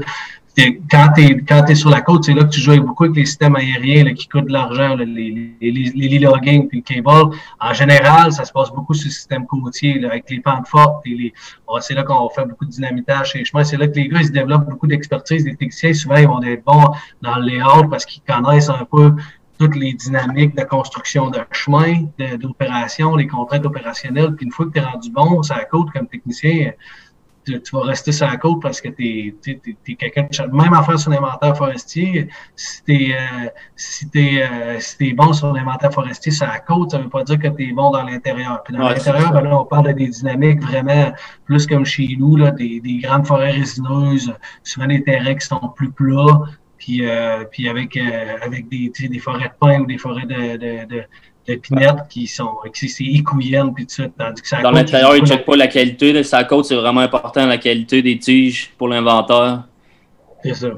quand tu es, sur la côte, c'est là que tu joues beaucoup avec les systèmes aériens qui coûtent de l'argent, les, les, les, logging puis le cable. En général, ça se passe beaucoup sur le système côtier avec les pentes fortes. Et c'est là qu'on fait beaucoup de dynamitage chez les chemins. C'est là que les gars ils développent beaucoup d'expertise. Les techniciens, souvent, ils vont être bons dans le layout parce qu'ils connaissent un peu toutes les dynamiques de construction de chemin, d'opération, les contraintes opérationnelles. Puis une fois que tu es rendu bon sur la côte comme technicien, tu, vas rester sur la côte parce que tu es, quelqu'un de Même en faire sur l'inventaire forestier, si tu es, euh, si euh, si bon sur l'inventaire forestier sur la côte, ça ne veut pas dire que tu es bon dans l'intérieur. Puis dans l'intérieur, ben là, on parle de des dynamiques vraiment plus comme chez nous, là, des, des grandes forêts résineuses, souvent des terrains qui sont plus plats, puis, euh, puis avec, euh, avec des, des forêts de pins ou des forêts de, de, de pinettes qui sont c'est écouillenne puis tout ça. Tandis que ça Dans l'intérieur, ils ne checkent pas la qualité. Là, sa côte, c'est vraiment important la qualité des tiges pour l'inventaire. C'est ça.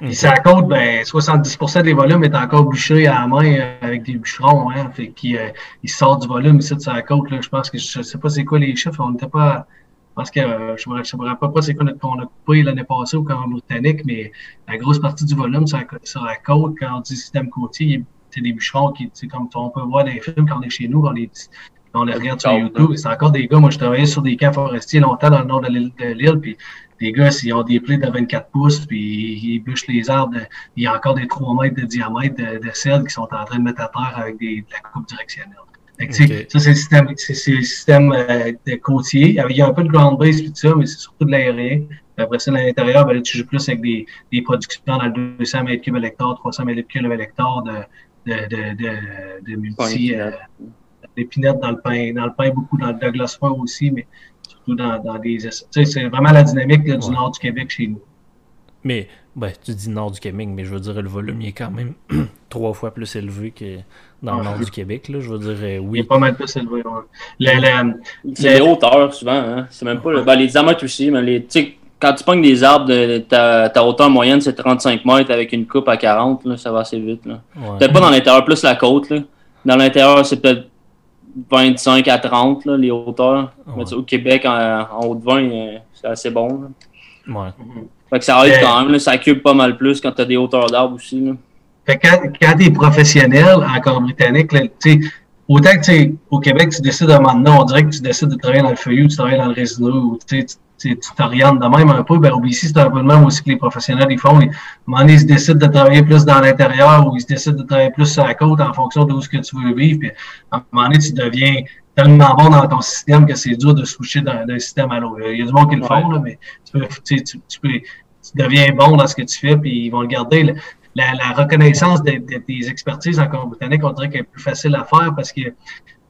Et sa côte, ben, 70% des volumes est encore bouché à la main euh, avec des bûcherons. Hein, fait qu'il euh, il sort du volume ici de sa côte. Là, je pense que je ne sais pas c'est quoi les chiffres. On n'était pas. Parce que euh, je ne me rappelle pas c'est quoi qu'on a coupé l'année passée au Camp britannique, mais la grosse partie du volume sur la, sur la côte, quand on dit système côtier, c'est des bûcherons qui, comme on peut voir dans les films quand on est chez nous, on les, on les regarde sur YouTube. C'est encore des gars, moi je travaillais sur des camps forestiers longtemps dans le nord de l'île, puis les gars, s'ils ont des plaies de 24 pouces, puis ils bûchent les arbres, il y a encore des 3 mètres de diamètre de, de sel qui sont en train de mettre à terre avec des, de la coupe directionnelle. Ça, c'est le système, c'est, le système euh, de côtier. Il y a un peu de ground base et tout ça, mais c'est surtout de l'aérien. Après ça, à l'intérieur, ben, tu joues plus avec des, des productions dans le 200 mètres cubes à l'hectare, 300 mètres cubes à l'hectare de, de, de, de, de multi. Euh, dans le pain, dans le pain beaucoup, dans le Douglas Fir aussi, mais surtout dans, dans des. Tu sais, c'est vraiment la dynamique du nord du Québec chez nous. Mais, ben, tu dis nord du Québec, mais je veux dire, le volume il est quand même <clears throat> trois fois plus élevé que dans le nord du Québec. Là. Je veux dire, euh, oui. Il est pas mal plus élevé. c'est les hauteurs, souvent. Hein? C'est même pas. Le... Ben, les diamètres aussi, mais les quand tu pognes des arbres, de, ta, ta, hauteur moyenne, c'est 35 mètres avec une coupe à 40, là, ça va assez vite. Peut-être pas dans l'intérieur, plus la côte. Là. Dans l'intérieur, c'est peut-être 25 à 30, là, les hauteurs. au Québec, en, haut de 20, euh, c'est assez bon. Ouais. Fait que ça aide quand même, ça cube pas mal plus quand tu as des hauteurs d'arbres aussi. Là. Fait que quand, quand tu es professionnel, encore britannique, tu sais, autant que, tu sais, au Québec, tu décides un moment donné, on dirait que tu décides de travailler dans le feuillu, tu travailles dans le résineux, ou tu tu t'orientes de même un peu. Ben, ici, c'est un peu le même aussi que les professionnels ils font. à un moment donné, ils décident de travailler plus dans l'intérieur ou ils décident de travailler plus sur la côte en fonction de où ce que tu veux vivre. Puis, à un moment donné, tu deviens tellement bon dans ton système que c'est dur de switcher d'un système à l'autre. Il y a du monde qui le font, là, mais tu, peux, tu, tu, peux, tu deviens bon dans ce que tu fais, puis ils vont le garder. La, reconnaissance des, expertises en botanique, on dirait qu'elle est plus facile à faire parce que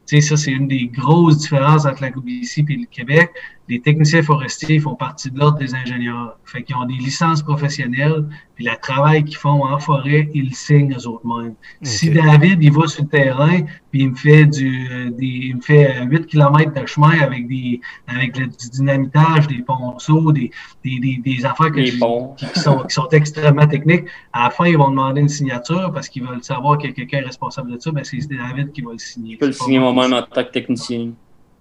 ça, c'est une des grosses différences entre la et le Québec les techniciens forestiers font partie de l'ordre des ingénieurs. Fait qu'ils ont des licences professionnelles, puis le travail qu'ils font en forêt, ils le signent eux autres mêmes. Si David, il va sur le terrain, puis il me fait du euh, des, il me fait 8 km de chemin avec des avec du dynamitage, des ponceaux, des, des, des, des affaires que qui, sont, qui sont extrêmement techniques, à la fin, ils vont demander une signature parce qu'ils veulent savoir que quelqu'un est responsable de ça, ben c'est David qui va le signer. Je peux le signer moi-même en tant que technicien.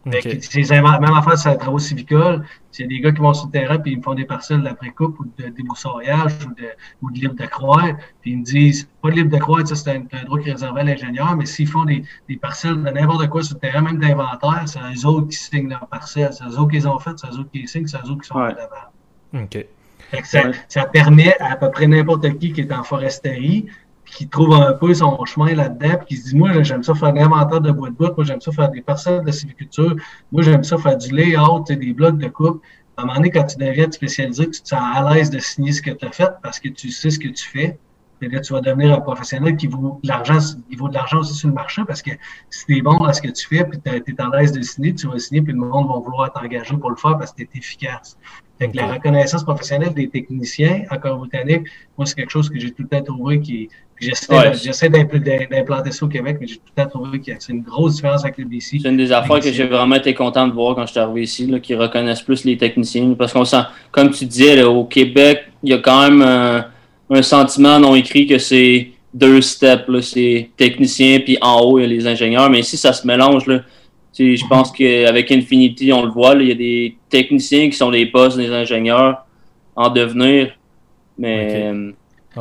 Okay. Même affaire sur les travaux civicoles, a des gars qui vont sur le terrain puis ils me font des parcelles d'après-coupe ou de déboussoyage ou de, ou de libre de croire, puis ils me disent pas de libre de croire, c'est un, droit qui est réservé à l'ingénieur, mais s'ils font des, des parcelles de n'importe quoi sur le terrain, même d'inventaire, c'est eux autres qui signent leurs parcelles, c'est eux autres qui les ont faites, c'est eux autres qui les signent, c'est eux autres qui sont ouais. là OK. Ça, ça, permet à, à peu près n'importe qui qui est en foresterie qui trouve un peu son chemin là-dedans, puis qui se dit Moi, j'aime ça faire de l'inventaire de bois de bout, moi, j'aime ça faire des parcelles de civiculture, moi, j'aime ça faire du layout, des blocs de coupe. À un moment donné, quand tu deviens spécialisé, tu te sens à l'aise de signer ce que tu as fait parce que tu sais ce que tu fais. Et là, tu vas devenir un professionnel qui vaut de l'argent, il vaut de l'argent aussi sur le marché parce que si tu es bon dans ce que tu fais, puis tu es à l'aise de signer, tu vas signer, puis le monde va vouloir t'engager pour le faire parce que tu es efficace. Donc, la reconnaissance professionnelle des techniciens en botanique, moi, c'est quelque chose que j'ai tout le temps trouvé qui J'essaie d'implanter ça au Québec, mais j'ai tout le temps trouvé que c'est une grosse différence avec le BC. C'est une des affaires que j'ai vraiment été content de voir quand je suis arrivé ici, qu'ils reconnaissent plus les techniciens. Parce qu'on sent, comme tu disais, au Québec, il y a quand même un, sentiment non écrit que c'est deux steps. C'est technicien, puis en haut, il y a les ingénieurs. Mais ici, ça se mélange. Là. Je pense qu'avec Infinity, on le voit, il y a des techniciens qui sont des postes des ingénieurs en devenir. Mais. Euh,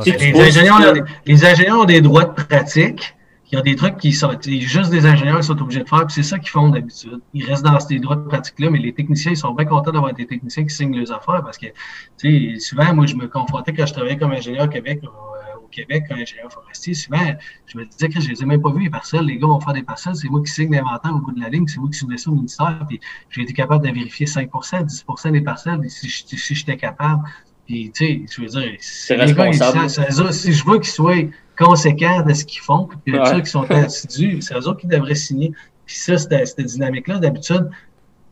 les, ingénieurs, les, ingénieurs, ont des droits de pratique. Il y a des trucs qui sont juste des ingénieurs qui sont obligés de faire, puis c'est ça qu'ils font d'habitude. Ils restent dans ces droits de pratique-là, mais les techniciens, ils sont bien contents d'avoir des techniciens qui signent leurs affaires parce que, tu sais, souvent, moi, je me confrontais quand je travaillais comme ingénieur au Québec, euh, au Québec, comme ingénieur forestier, souvent, je me disais que je les ai même pas vus, les parcelles. Les gars vont faire des parcelles, c'est moi qui signe l'inventaire au bout de la ligne, c'est moi qui signe ça au ministère, puis j'ai été capable de vérifier 5% 10% des parcelles si, si j'étais capable. Puis, tu sais, je veux dire, c'est responsable. si je veux qu'ils soient conséquents de ce qu'ils font, puis ouais. qu'ils sont assidus, c'est eux autres qui devraient signer. Puis ça, cette, dynamique-là, d'habitude,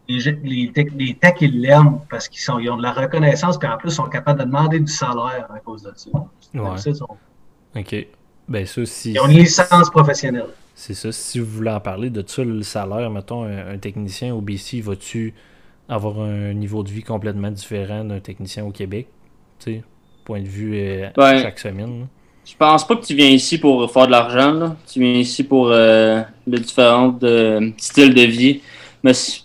les, les, les techs, ils l'aiment parce qu'ils ils ont de la reconnaissance, puis en plus, ils sont capables de demander du salaire à cause de ça. Ouais. OK. Ben, ça, si... Ils ont une licence professionnelle. C'est ça. Si vous voulez en parler de ça, le salaire, mettons, un, technicien au BC, va-tu avoir un niveau de vie complètement différent d'un technicien au Québec? point de vue euh, chaque semaine. Je pense pas que tu viens ici pour faire de l'argent. Tu viens ici pour euh, le différents euh, styles de vie. Mais si,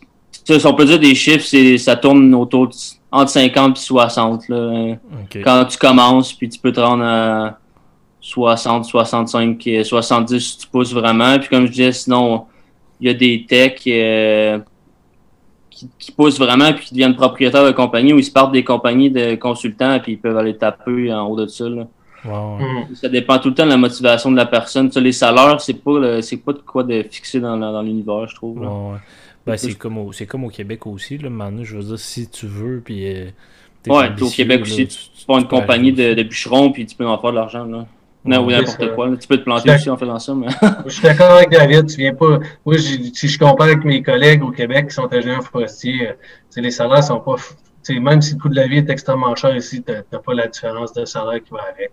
on peut dire des chiffres, ça tourne autour de, entre 50 et 60. Quand tu commences, puis tu peux te rendre à 60, 65, 70 si tu pousses vraiment. Puis comme je disais, sinon, il y a des techs qui, poussent vraiment puis qui deviennent propriétaires de compagnie ou ils se partent des compagnies de consultants puis ils peuvent aller taper en haut de ça. Là. Mm. Ça dépend tout le temps de la motivation de la personne. les salaires, c'est pas c'est pas de quoi de fixer dans, dans l'univers, je trouve. Ben, c'est comme, au, comme au Québec aussi. Là, maintenant, je veux dire, si tu veux, puis. Euh, ouais, au Québec aussi, tu, tu, prends une compagnie de, de bûcherons, puis tu peux en faire de l'argent. Là. Non, ou n'importe quoi. Tu peux te planter aussi en faisant ça. Mais... <laughs> je suis d'accord avec David. Tu viens pas. Moi, si je compare avec mes collègues au Québec qui sont ingénieurs forestiers, euh, les salaires sont pas. Même si le coût de la vie est extrêmement cher ici, tu n'as pas la différence de salaire qui va avec.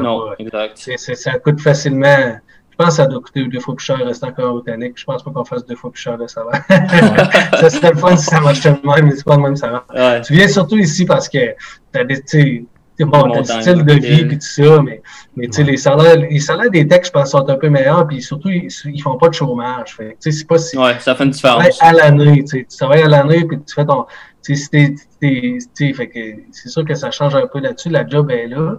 non, exact. ça coûte facilement. Je pense que ça doit coûter deux fois plus cher rester encore botanique. Je pense pas qu'on fasse deux fois plus cher de salaire. <laughs> ça serait le fun si ça marchait de même, mais c'est pas le même salaire. Tu viens surtout ici parce que tu as des bon, le style de vie et tout ça, mais, mais tu sais, les salaires, les salaires des techs, je pense, sont un peu meilleurs, puis surtout, ils, ils font pas de chômage. Fait tu sais, c'est pas si. Ouais, ça fait une différence. Tu travailles à l'année, tu travailles à l'année, puis tu fais ton. Tu sais, fait que c'est sûr que ça change un peu là-dessus, la job est là.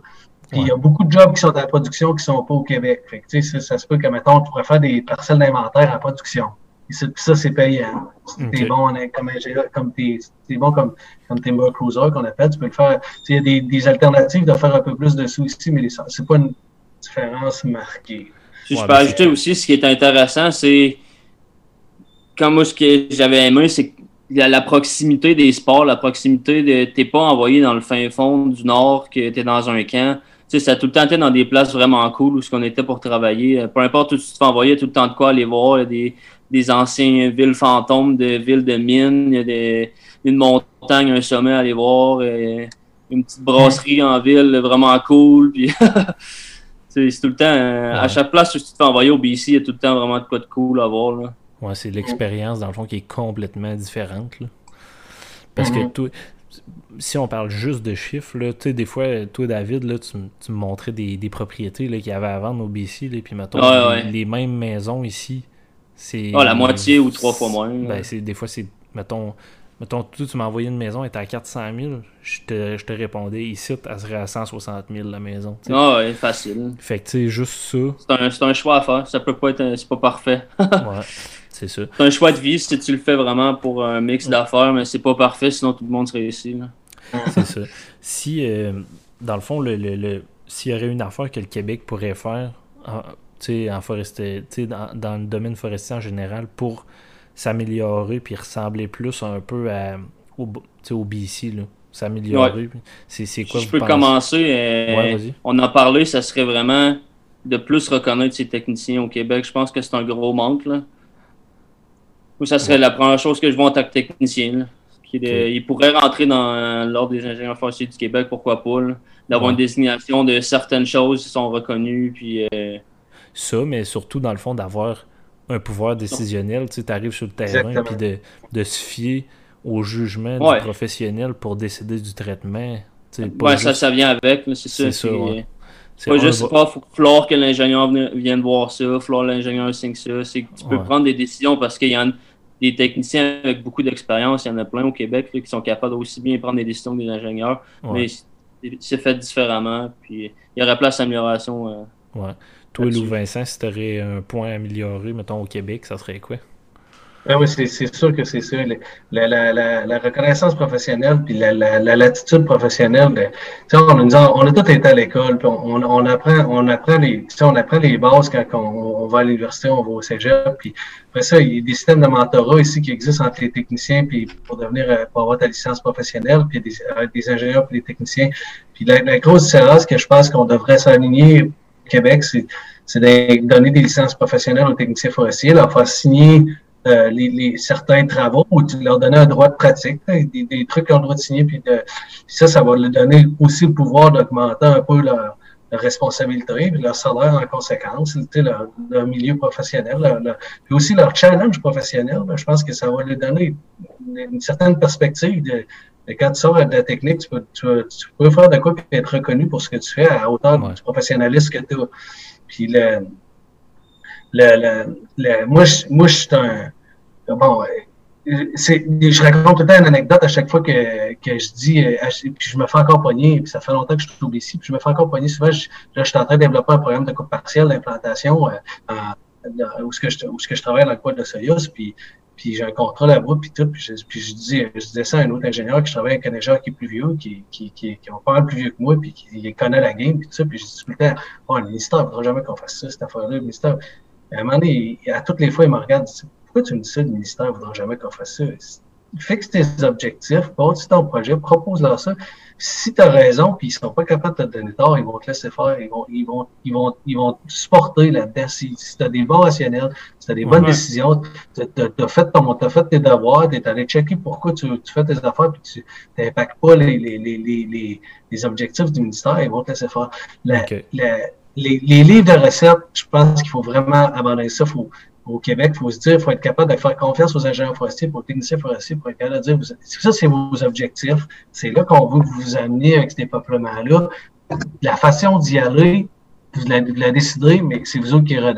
Puis il y a beaucoup de jobs qui sont à la production qui ne sont pas au Québec. Fait que, ça, ça se peut que, mettons, tu pourrais faire des parcelles d'inventaire en production. Et ça, c'est payant. Si t'es bon comme ingénieur, comme t'es es bon comme, comme timber cruiser qu'on appelle, tu peux le faire. Il y a des, des, alternatives de faire un peu plus de sous ici, mais c'est pas une différence marquée. Si je peux ajouter aussi, ce qui est intéressant, c'est comme moi, ce que j'avais aimé, c'est la proximité des sports, la proximité de t'es pas envoyé dans le fin fond du nord, que t'es dans un camp. Tu sais, ça a tout le temps été dans des places vraiment cool où ce qu'on était pour travailler. Peu importe où tu te fais envoyer, tout le temps de quoi aller voir. Il y a des, des anciennes villes fantômes, des villes de mines, il y a des, une montagne, un sommet à aller voir, et une petite brasserie en ville vraiment cool. Puis <laughs> c'est tout le temps, à chaque place où tu te fais envoyer au BC, il y a tout le temps vraiment de quoi de cool à voir. Là. Ouais, c'est l'expérience, dans le fond, qui est complètement différente. Parce que mm-hmm. Si on parle juste de chiffres, là, des fois, toi, David, là, tu, me montrais des, propriétés qu'il y avait à vendre au BC, là, puis mettons, les, mêmes maisons ici, c'est... Ah, la moitié ou trois fois moins. Ben, des fois, c'est, mettons, mettons tu, tu m'as envoyé une maison, elle était à 400 000, je te, je te répondais, ici, elle serait à 160 000, la maison. Ah ouais, facile. Fait que, tu sais, juste ça... C'est un, un, choix à faire, ça peut pas être... C'est pas parfait. <laughs> ouais. C'est ça. C'est un choix de vie si tu le fais vraiment pour un mix d'affaires, mais c'est pas parfait, sinon tout le monde serait ici. <laughs> C'est ça. Si, euh, dans le fond, le, le, s'il y aurait une affaire que le Québec pourrait faire en, dans, dans le domaine forestier en général pour s'améliorer puis ressembler plus un peu à, au, au BC, s'améliorer. C'est, quoi Je peux commencer. Euh, on en parlait, ça serait vraiment de plus reconnaître ces techniciens au Québec. Je pense que c'est un gros manque. Là ça serait la première chose que je vois en tant que technicien. Il pourrait rentrer dans l'ordre des ingénieurs forestiers du Québec, pourquoi pas. D'avoir une désignation de certaines choses qui sont reconnues. Puis, euh, Ça, mais surtout, dans le fond, d'avoir un pouvoir décisionnel. Tu arrives sur le terrain puis de, de se fier au jugement du professionnel pour décider du traitement. Ouais, ça, ça vient avec, c'est ça. C'est pas juste pas, faut falloir que l'ingénieur vienne voir ça, il falloir que l'ingénieur signe ça. C'est tu peux prendre des décisions parce qu'il y a des techniciens avec beaucoup d'expérience, il y en a plein au Québec qui sont capables aussi bien prendre des décisions que des ingénieurs, mais c'est fait différemment, puis il y aurait place à amélioration. Euh, ouais. Toi, Lou Vincent, si tu aurais un point à améliorer, mettons, au Québec, ça serait quoi? Ah oui, c'est sûr que c'est ça. La, la, la, la, reconnaissance professionnelle puis la, latitude professionnelle. De, on, a, on a tous été à l'école, puis on, on, apprend, on apprend les, on apprend les bases quand on, on va à l'université, on va au cégep. Puis après ça, il y a des systèmes de mentorat ici qui existent entre les techniciens puis pour devenir euh, pour avoir ta licence professionnelle, puis des, euh, des ingénieurs puis des techniciens. Puis la, grosse différence que je pense qu'on devrait s'aligner au Québec, c'est de donner des licences professionnelles aux techniciens forestiers, leur faire signer euh, les, certains travaux ou tu leur donner un droit de pratique, des, trucs qu'ils ont le droit de signer, puis, de, ça, ça va leur donner aussi le pouvoir d'augmenter un peu leur, responsabilité, puis leur salaire en conséquence, leur, leur milieu professionnel, puis aussi leur challenge professionnel. je pense que ça va leur donner une, certaine perspective de, quand tu sors de la technique, tu peux, tu, peux faire de quoi et être reconnu pour ce que tu fais à hauteur du professionnalisme que tu as. Puis le, le, le, moi, je, moi, je suis un. Bon, c'est, je raconte tout le temps une anecdote à chaque fois que, que je dis, euh, puis je me fais encore pogner, puis ça fait longtemps que je suis ici, puis je me fais encore pogner. Souvent, je, là, je suis en train de développer un programme de coupe partielle d'implantation euh, où, je, où ce que je travaille dans le coin de Soyuz, puis, puis j'ai un contrat là-bas, puis tout, puis je, puis je, dis, je disais ça à un autre ingénieur qui travaille avec un ingénieur qui est plus vieux, qui, qui, qui, qui est pas plus vieux que moi, puis qui connaît la game, puis tout ça, puis je dis tout le temps, oh, le ministère ne voudra jamais qu'on fasse ça, cette affaire-là, le ministère à un moment donné, à toutes les fois, il me regarde et dit Pourquoi tu me dis ça, le ministère ne voudra jamais qu'on fasse ça? Fixe tes objectifs, bâtis ton projet, propose-leur ça. Si tu as raison, puis ils ne sont pas capables de te donner tort, ils vont te laisser faire, ils vont, ils vont, ils vont, ils vont te supporter là-dedans. Si, tu as des bons rationnels, si tu as des bonnes décisions, tu as, fait ton, as fait tes devoirs, tu es allé checker pourquoi tu, tu fais tes affaires, puis tu n'impactes pas les, les, les, les, les, objectifs du ministère, ils vont te laisser faire. La, les, livres de recettes, je pense qu'il faut vraiment abandonner ça. Faut, au Québec, il faut se dire, il faut être capable de faire confiance aux ingénieurs forestiers, aux techniciens forestiers, pour être capable dire, vous, ça, c'est vos objectifs. C'est là qu'on veut vous amener avec ces peuplements-là. La façon d'y aller, vous la, la déciderez, mais c'est vous autres qui êtes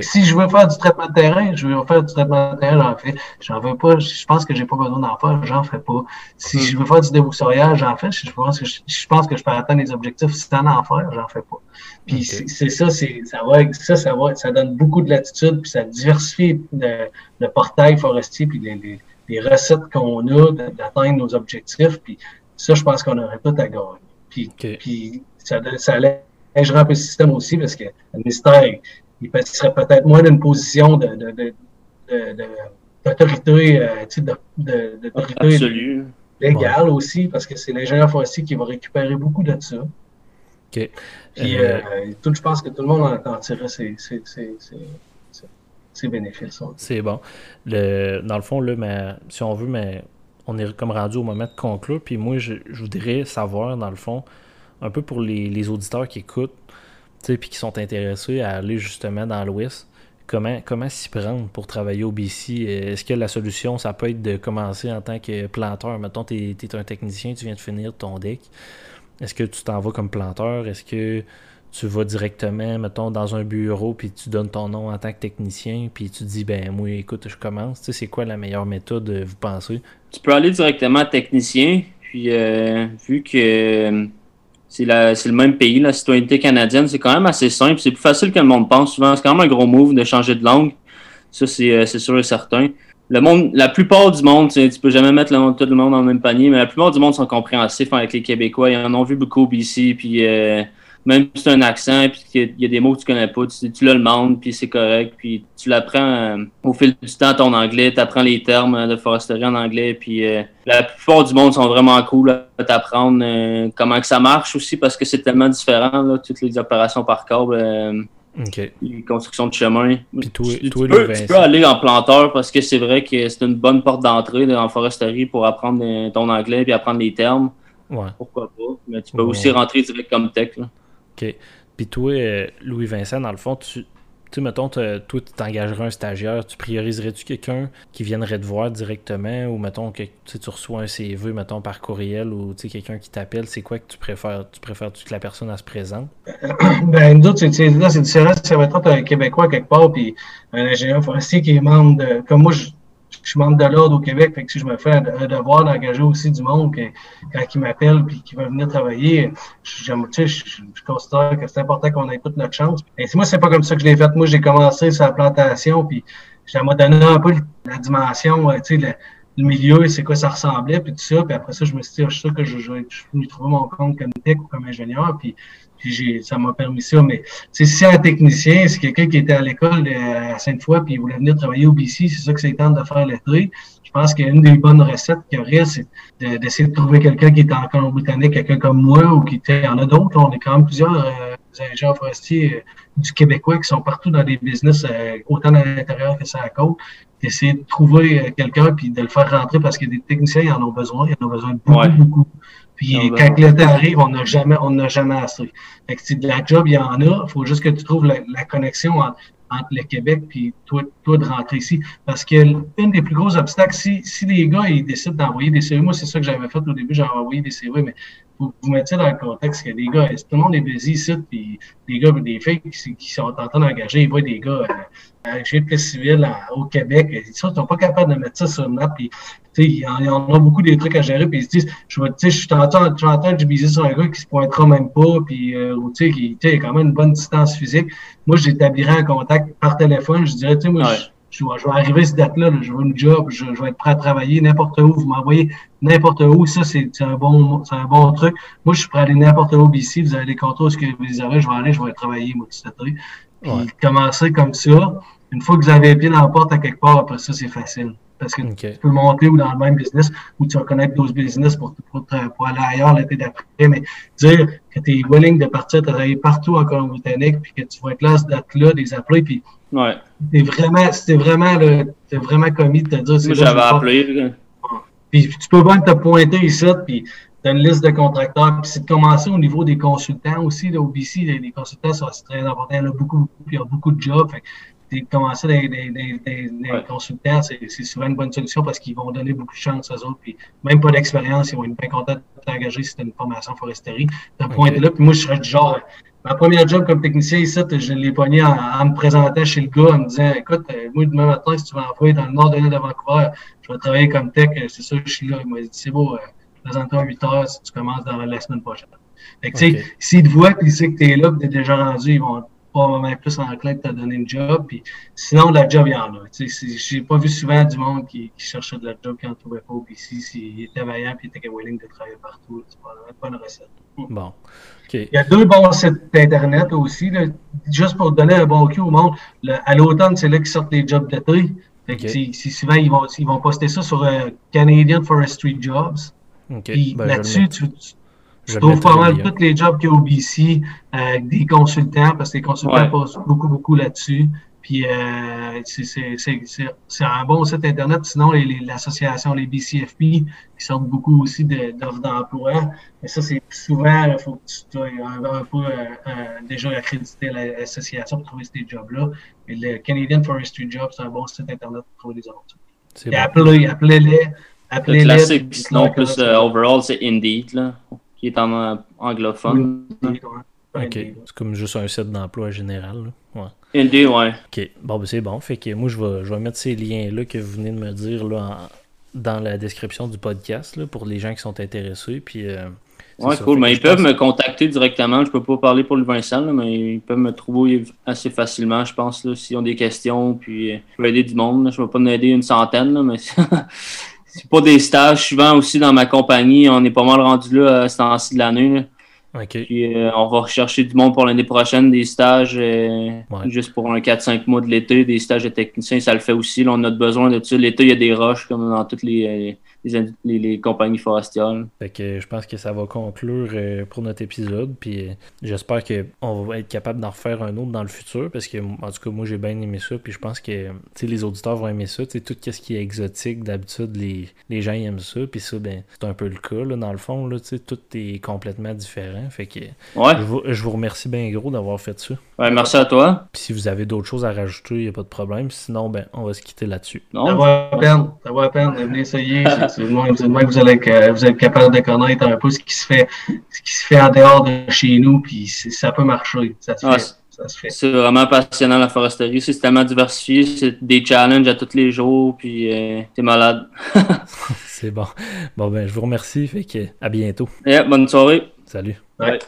Si je veux faire du traitement de terrain, je veux faire du traitement de terrain, j'en fais. J'en veux pas. Je pense que j'ai pas besoin d'en faire, j'en fais pas. Si hmm. je veux faire du déboussoyage, j'en fais. Je pense que je, pense que je peux atteindre les objectifs sans en faire, j'en fais pas. Puis c'est ça, c'est ça va, ça, ça va, ça donne beaucoup de latitude, puis ça diversifie le, le portail forestier, puis les, les, recettes qu'on a d'atteindre nos objectifs. Puis ça, je pense qu'on aurait tout à gagner. Puis, puis ça, ça allégerait un peu le système aussi, parce que le ministère il serait peut-être moins d'une position de, de, de, d'autorité, euh, d'autorité légale aussi, parce que c'est l'ingénieur forestier qui va récupérer beaucoup de ça. OK. Puis, euh, euh, tout, je pense que tout le monde en, tirerait ses, bénéfices. C'est bon. Le, dans le fond, là, mais, si on veut, mais on est comme rendu au moment de conclure. Puis moi, je, je voudrais savoir, dans le fond, un peu pour les, les auditeurs qui écoutent, puis qui sont intéressés à aller justement dans l'Ouest, comment, comment s'y prendre pour travailler au BC? Est-ce que la solution, ça peut être de commencer en tant que planteur? Mettons, tu es, un technicien, tu viens de finir ton deck. Est-ce que tu t'en vas comme planteur? Est-ce que tu vas directement, mettons, dans un bureau, puis tu donnes ton nom en tant que technicien, puis tu dis, ben moi, écoute, je commence. Tu sais, c'est quoi la meilleure méthode, euh, vous pensez? Tu peux aller directement technicien, puis euh, vu que c'est le même pays, la citoyenneté canadienne. C'est quand même assez simple. C'est plus facile que le monde pense. Souvent, c'est quand même un gros move de changer de langue. Ça, c'est euh, sûr et certain. Le monde, la plupart du monde, tu peux jamais mettre le tout le monde dans le même panier, mais la plupart du monde sont compréhensifs avec les Québécois. Ils en ont vu beaucoup au BC, puis euh, même si c'est un accent, puis il y, a des mots que tu connais pas, tu, tu le demandes, puis c'est correct, puis tu l'apprends euh, au fil du temps ton anglais, tu apprends les termes de foresterie en anglais, puis euh, la plupart du monde sont vraiment cool à t'apprendre euh, comment que ça marche aussi, parce que c'est tellement différent, là, toutes les opérations par câble. Les constructions de chemin. Puis tu, peux, aller en planteur parce que c'est vrai que c'est une bonne porte d'entrée en foresterie pour apprendre ton anglais puis apprendre les termes. Ouais. Pourquoi pas. Mais tu peux aussi rentrer direct comme tech. Là. OK. Puis toi, euh, Louis-Vincent, dans le fond, tu, tu mettons, toi, tu t'engagerais un stagiaire, tu prioriserais-tu quelqu'un qui viendrait te voir directement ou, mettons, que tu reçois un CV, mettons, par courriel ou quelqu'un qui t'appelle, c'est quoi que tu préfères? Tu préfères que la personne se présente? <coughs> Ben, nous autres, c'est différent. Ça va être un Québécois quelque part, puis un ingénieur forestier qui est membre de. Comme moi, je, je suis membre de l'ordre au Québec, fait que si je me fais un devoir d'engager aussi du monde quand ils m'appellent et qu'ils veulent venir travailler, je, je, je, considère que c'est important qu'on ait toute notre chance. Et moi, c'est pas comme ça que je l'ai fait. Moi, j'ai commencé sur la plantation, puis ça m'a donné un peu la dimension, euh, tu sais, le, milieu, c'est quoi ça ressemblait, puis tout ça. Puis après ça, je me suis dit, ah, je suis sûr que je, je, je, trouver mon compte comme tech ou comme ingénieur. Puis puis ça m'a permis ça. Mais si un technicien, c'est quelqu'un qui était à l'école à Sainte-Foy puis il voulait venir travailler au BC, c'est ça que c'est temps de faire l'été. Je pense qu'une des bonnes recettes qu'il y aurait, c'est d'essayer de, trouver quelqu'un qui est en Colombie-Britannique, quelqu'un comme moi ou qui était. Il y en a d'autres. On est quand même plusieurs euh, ingénieurs forestiers euh, du Québécois qui sont partout dans des business, euh, autant à l'intérieur que ça à côte. D'essayer de trouver quelqu'un puis de le faire rentrer parce que des techniciens, ils en ont besoin. Ils en ont besoin beaucoup, beaucoup. Puis quand l'été arrive, on n'a jamais, on n'a jamais assez. Fait que si de la job, il y en a, il faut juste que tu trouves la, connexion entre, le Québec puis toi, toi de rentrer ici. Parce que une des plus gros obstacles, si, si les gars ils décident d'envoyer des CV, moi c'est ça que j'avais fait au début, j'ai envoyé des CV, mais vous vous mettez dans le contexte que des gars, tout le monde est busy ici, puis des gars des filles qui, sont en train d'engager, ils voient des gars euh, à civil civile au Québec, ils ne sont pas capables de mettre ça sur une map, puis il y, en a beaucoup des trucs à gérer, puis ils se disent, je, je suis en train de biser sur un gars qui se pointera même pas, puis euh, tu sais, qui a quand même une bonne distance physique. Moi, j'établirais un contact par téléphone, je dirais, tu sais, moi, je, vais, arriver à cette date-là, je veux une job, je, vais être prêt à travailler n'importe où, vous m'envoyez n'importe où, ça, c'est un bon c'est un bon truc. Moi, je suis prêt à aller n'importe où ici, vous avez des contrôles, ce que vous les avez, je vais aller, je vais travailler, moi, tout ça. Puis commencer comme ça, une fois que vous avez les pieds dans la porte à quelque part, après ça, c'est facile. Parce que tu peux monter ou dans le même business ou tu vas connaître d'autres business pour, pour, pour, aller ailleurs l'été d'après. Mais dire que tu es willing de partir travailler partout en Colombie-Britannique puis que tu vas être là, cette date-là, des appelés, puis ouais. t'es vraiment, c'était vraiment, vraiment commis de te dire. Moi, j'avais appelé. Puis tu peux bien te pointer ici, puis tu as une liste de contracteurs. Puis c'est de commencer au niveau des consultants aussi. Là, au BC, les, consultants, c'est très important. Il y en a beaucoup, beaucoup, puis il y a beaucoup de jobs. Fait, commencer des, des, des, des consultants, c'est souvent une bonne solution parce qu'ils vont donner beaucoup de chance aux autres. Puis même pas d'expérience, ils vont être bien contents de t'engager si tu une formation foresterie. De point là, puis moi, je serais du genre ma première job comme technicien ici, je l'ai pogné en, me présentant chez le gars, en me disant Écoute, euh, moi, demain matin, si tu vas envoyer dans le nord de l'île de Vancouver, je vais travailler comme tech, euh, c'est ça, je suis là. Il m'a dit C'est beau, présente-toi à 8 heures si tu commences dans la semaine prochaine. Fait que, tu sais, s'ils te voient qu'ils savent que tu es là, que tu es déjà rendu, ils vont probablement plus enclin de te donner une job. Puis, sinon, de la job, il y en a. J'ai pas vu souvent du monde qui, cherchait de la job qui n'en trouvait pas. Puis ici, s'il était vaillant et il était willing de travailler partout, c'est pas une recette. Bon. Il y a deux bons sites Internet aussi. Là, juste pour donner un bon cul au monde, à l'automne, c'est là qu'ils sortent les jobs d'été. Okay. souvent, ils vont, ils vont poster ça sur euh, Canadian Forestry Jobs. Puis ben, là-dessus, tu, je trouve pas mal tous les jobs qu'il y a au BC, euh, des consultants, parce que les consultants passent beaucoup, beaucoup là-dessus. Puis euh, c'est un bon site Internet. Sinon, l'association, les, BCFP, qui sortent beaucoup aussi d'offres d'emploi. Mais ça, c'est souvent, il faut que tu sois un, peu euh, déjà accrédité à l'association pour trouver ces jobs-là. Mais le Canadian Forestry Job, c'est un bon site Internet pour trouver des opportunités. Et bon. appelez-les. Appelez-les. Appelez le classique, sinon plus overall, c'est Indeed. Là qui est en euh, anglophone. Ok, c'est comme juste un site d'emploi général. Ouais. Indeed, ouais. Ok, bon, ben c'est bon. Fait que moi, je vais, je vais mettre ces liens-là que vous venez de me dire là, dans la description du podcast là, pour les gens qui sont intéressés. Puis, euh, ouais, cool. Mais ils peuvent me contacter directement. Je peux pas parler pour le Vincent, mais ils peuvent me trouver assez facilement, je pense, s'ils ont des questions. Puis, euh, je vais aider du monde. Je ne vais pas en aider une centaine, mais <laughs> c'est pas des stages. Souvent aussi dans ma compagnie, on est pas mal rendu là à ce temps-ci de l'année. Puis euh, on va rechercher du monde pour l'année prochaine, des stages euh, juste pour un 4-5 mois de l'été, des stages de techniciens, ça le fait aussi. Là, on a besoin de ça. L'été, il y a des roches comme dans toutes les, les, compagnies forestières. Fait que je pense que ça va conclure euh, pour notre épisode. Puis euh, j'espère qu'on va être capable d'en refaire un autre dans le futur. Parce que, en tout cas, moi, j'ai bien aimé ça. Puis je pense que les auditeurs vont aimer ça. tout ce qui est exotique, d'habitude, les, les gens aiment ça. Puis ça, ben, c'est un peu le cas, là, dans le fond. Là, tout est complètement différent. Fait que je, vous, remercie bien gros d'avoir fait ça. Ouais, merci à toi. Puis si vous avez d'autres choses à rajouter, il n'y a pas de problème. Sinon, ben, on va se quitter là-dessus. Ça vaut à peine. Ça vaut à peine. Venez essayer. <laughs> vous allez, vous êtes capable de connaître un peu ce qui se fait, ce qui se fait en dehors de chez nous, puis ça peut marcher. Ça se fait. C'est vraiment passionnant la foresterie. C'est tellement diversifié. C'est des challenges à tous les jours. Puis euh, t'es malade. <laughs> c'est bon. Bon, ben, je vous remercie. Fait que à bientôt. bonne soirée. Salut. Bye.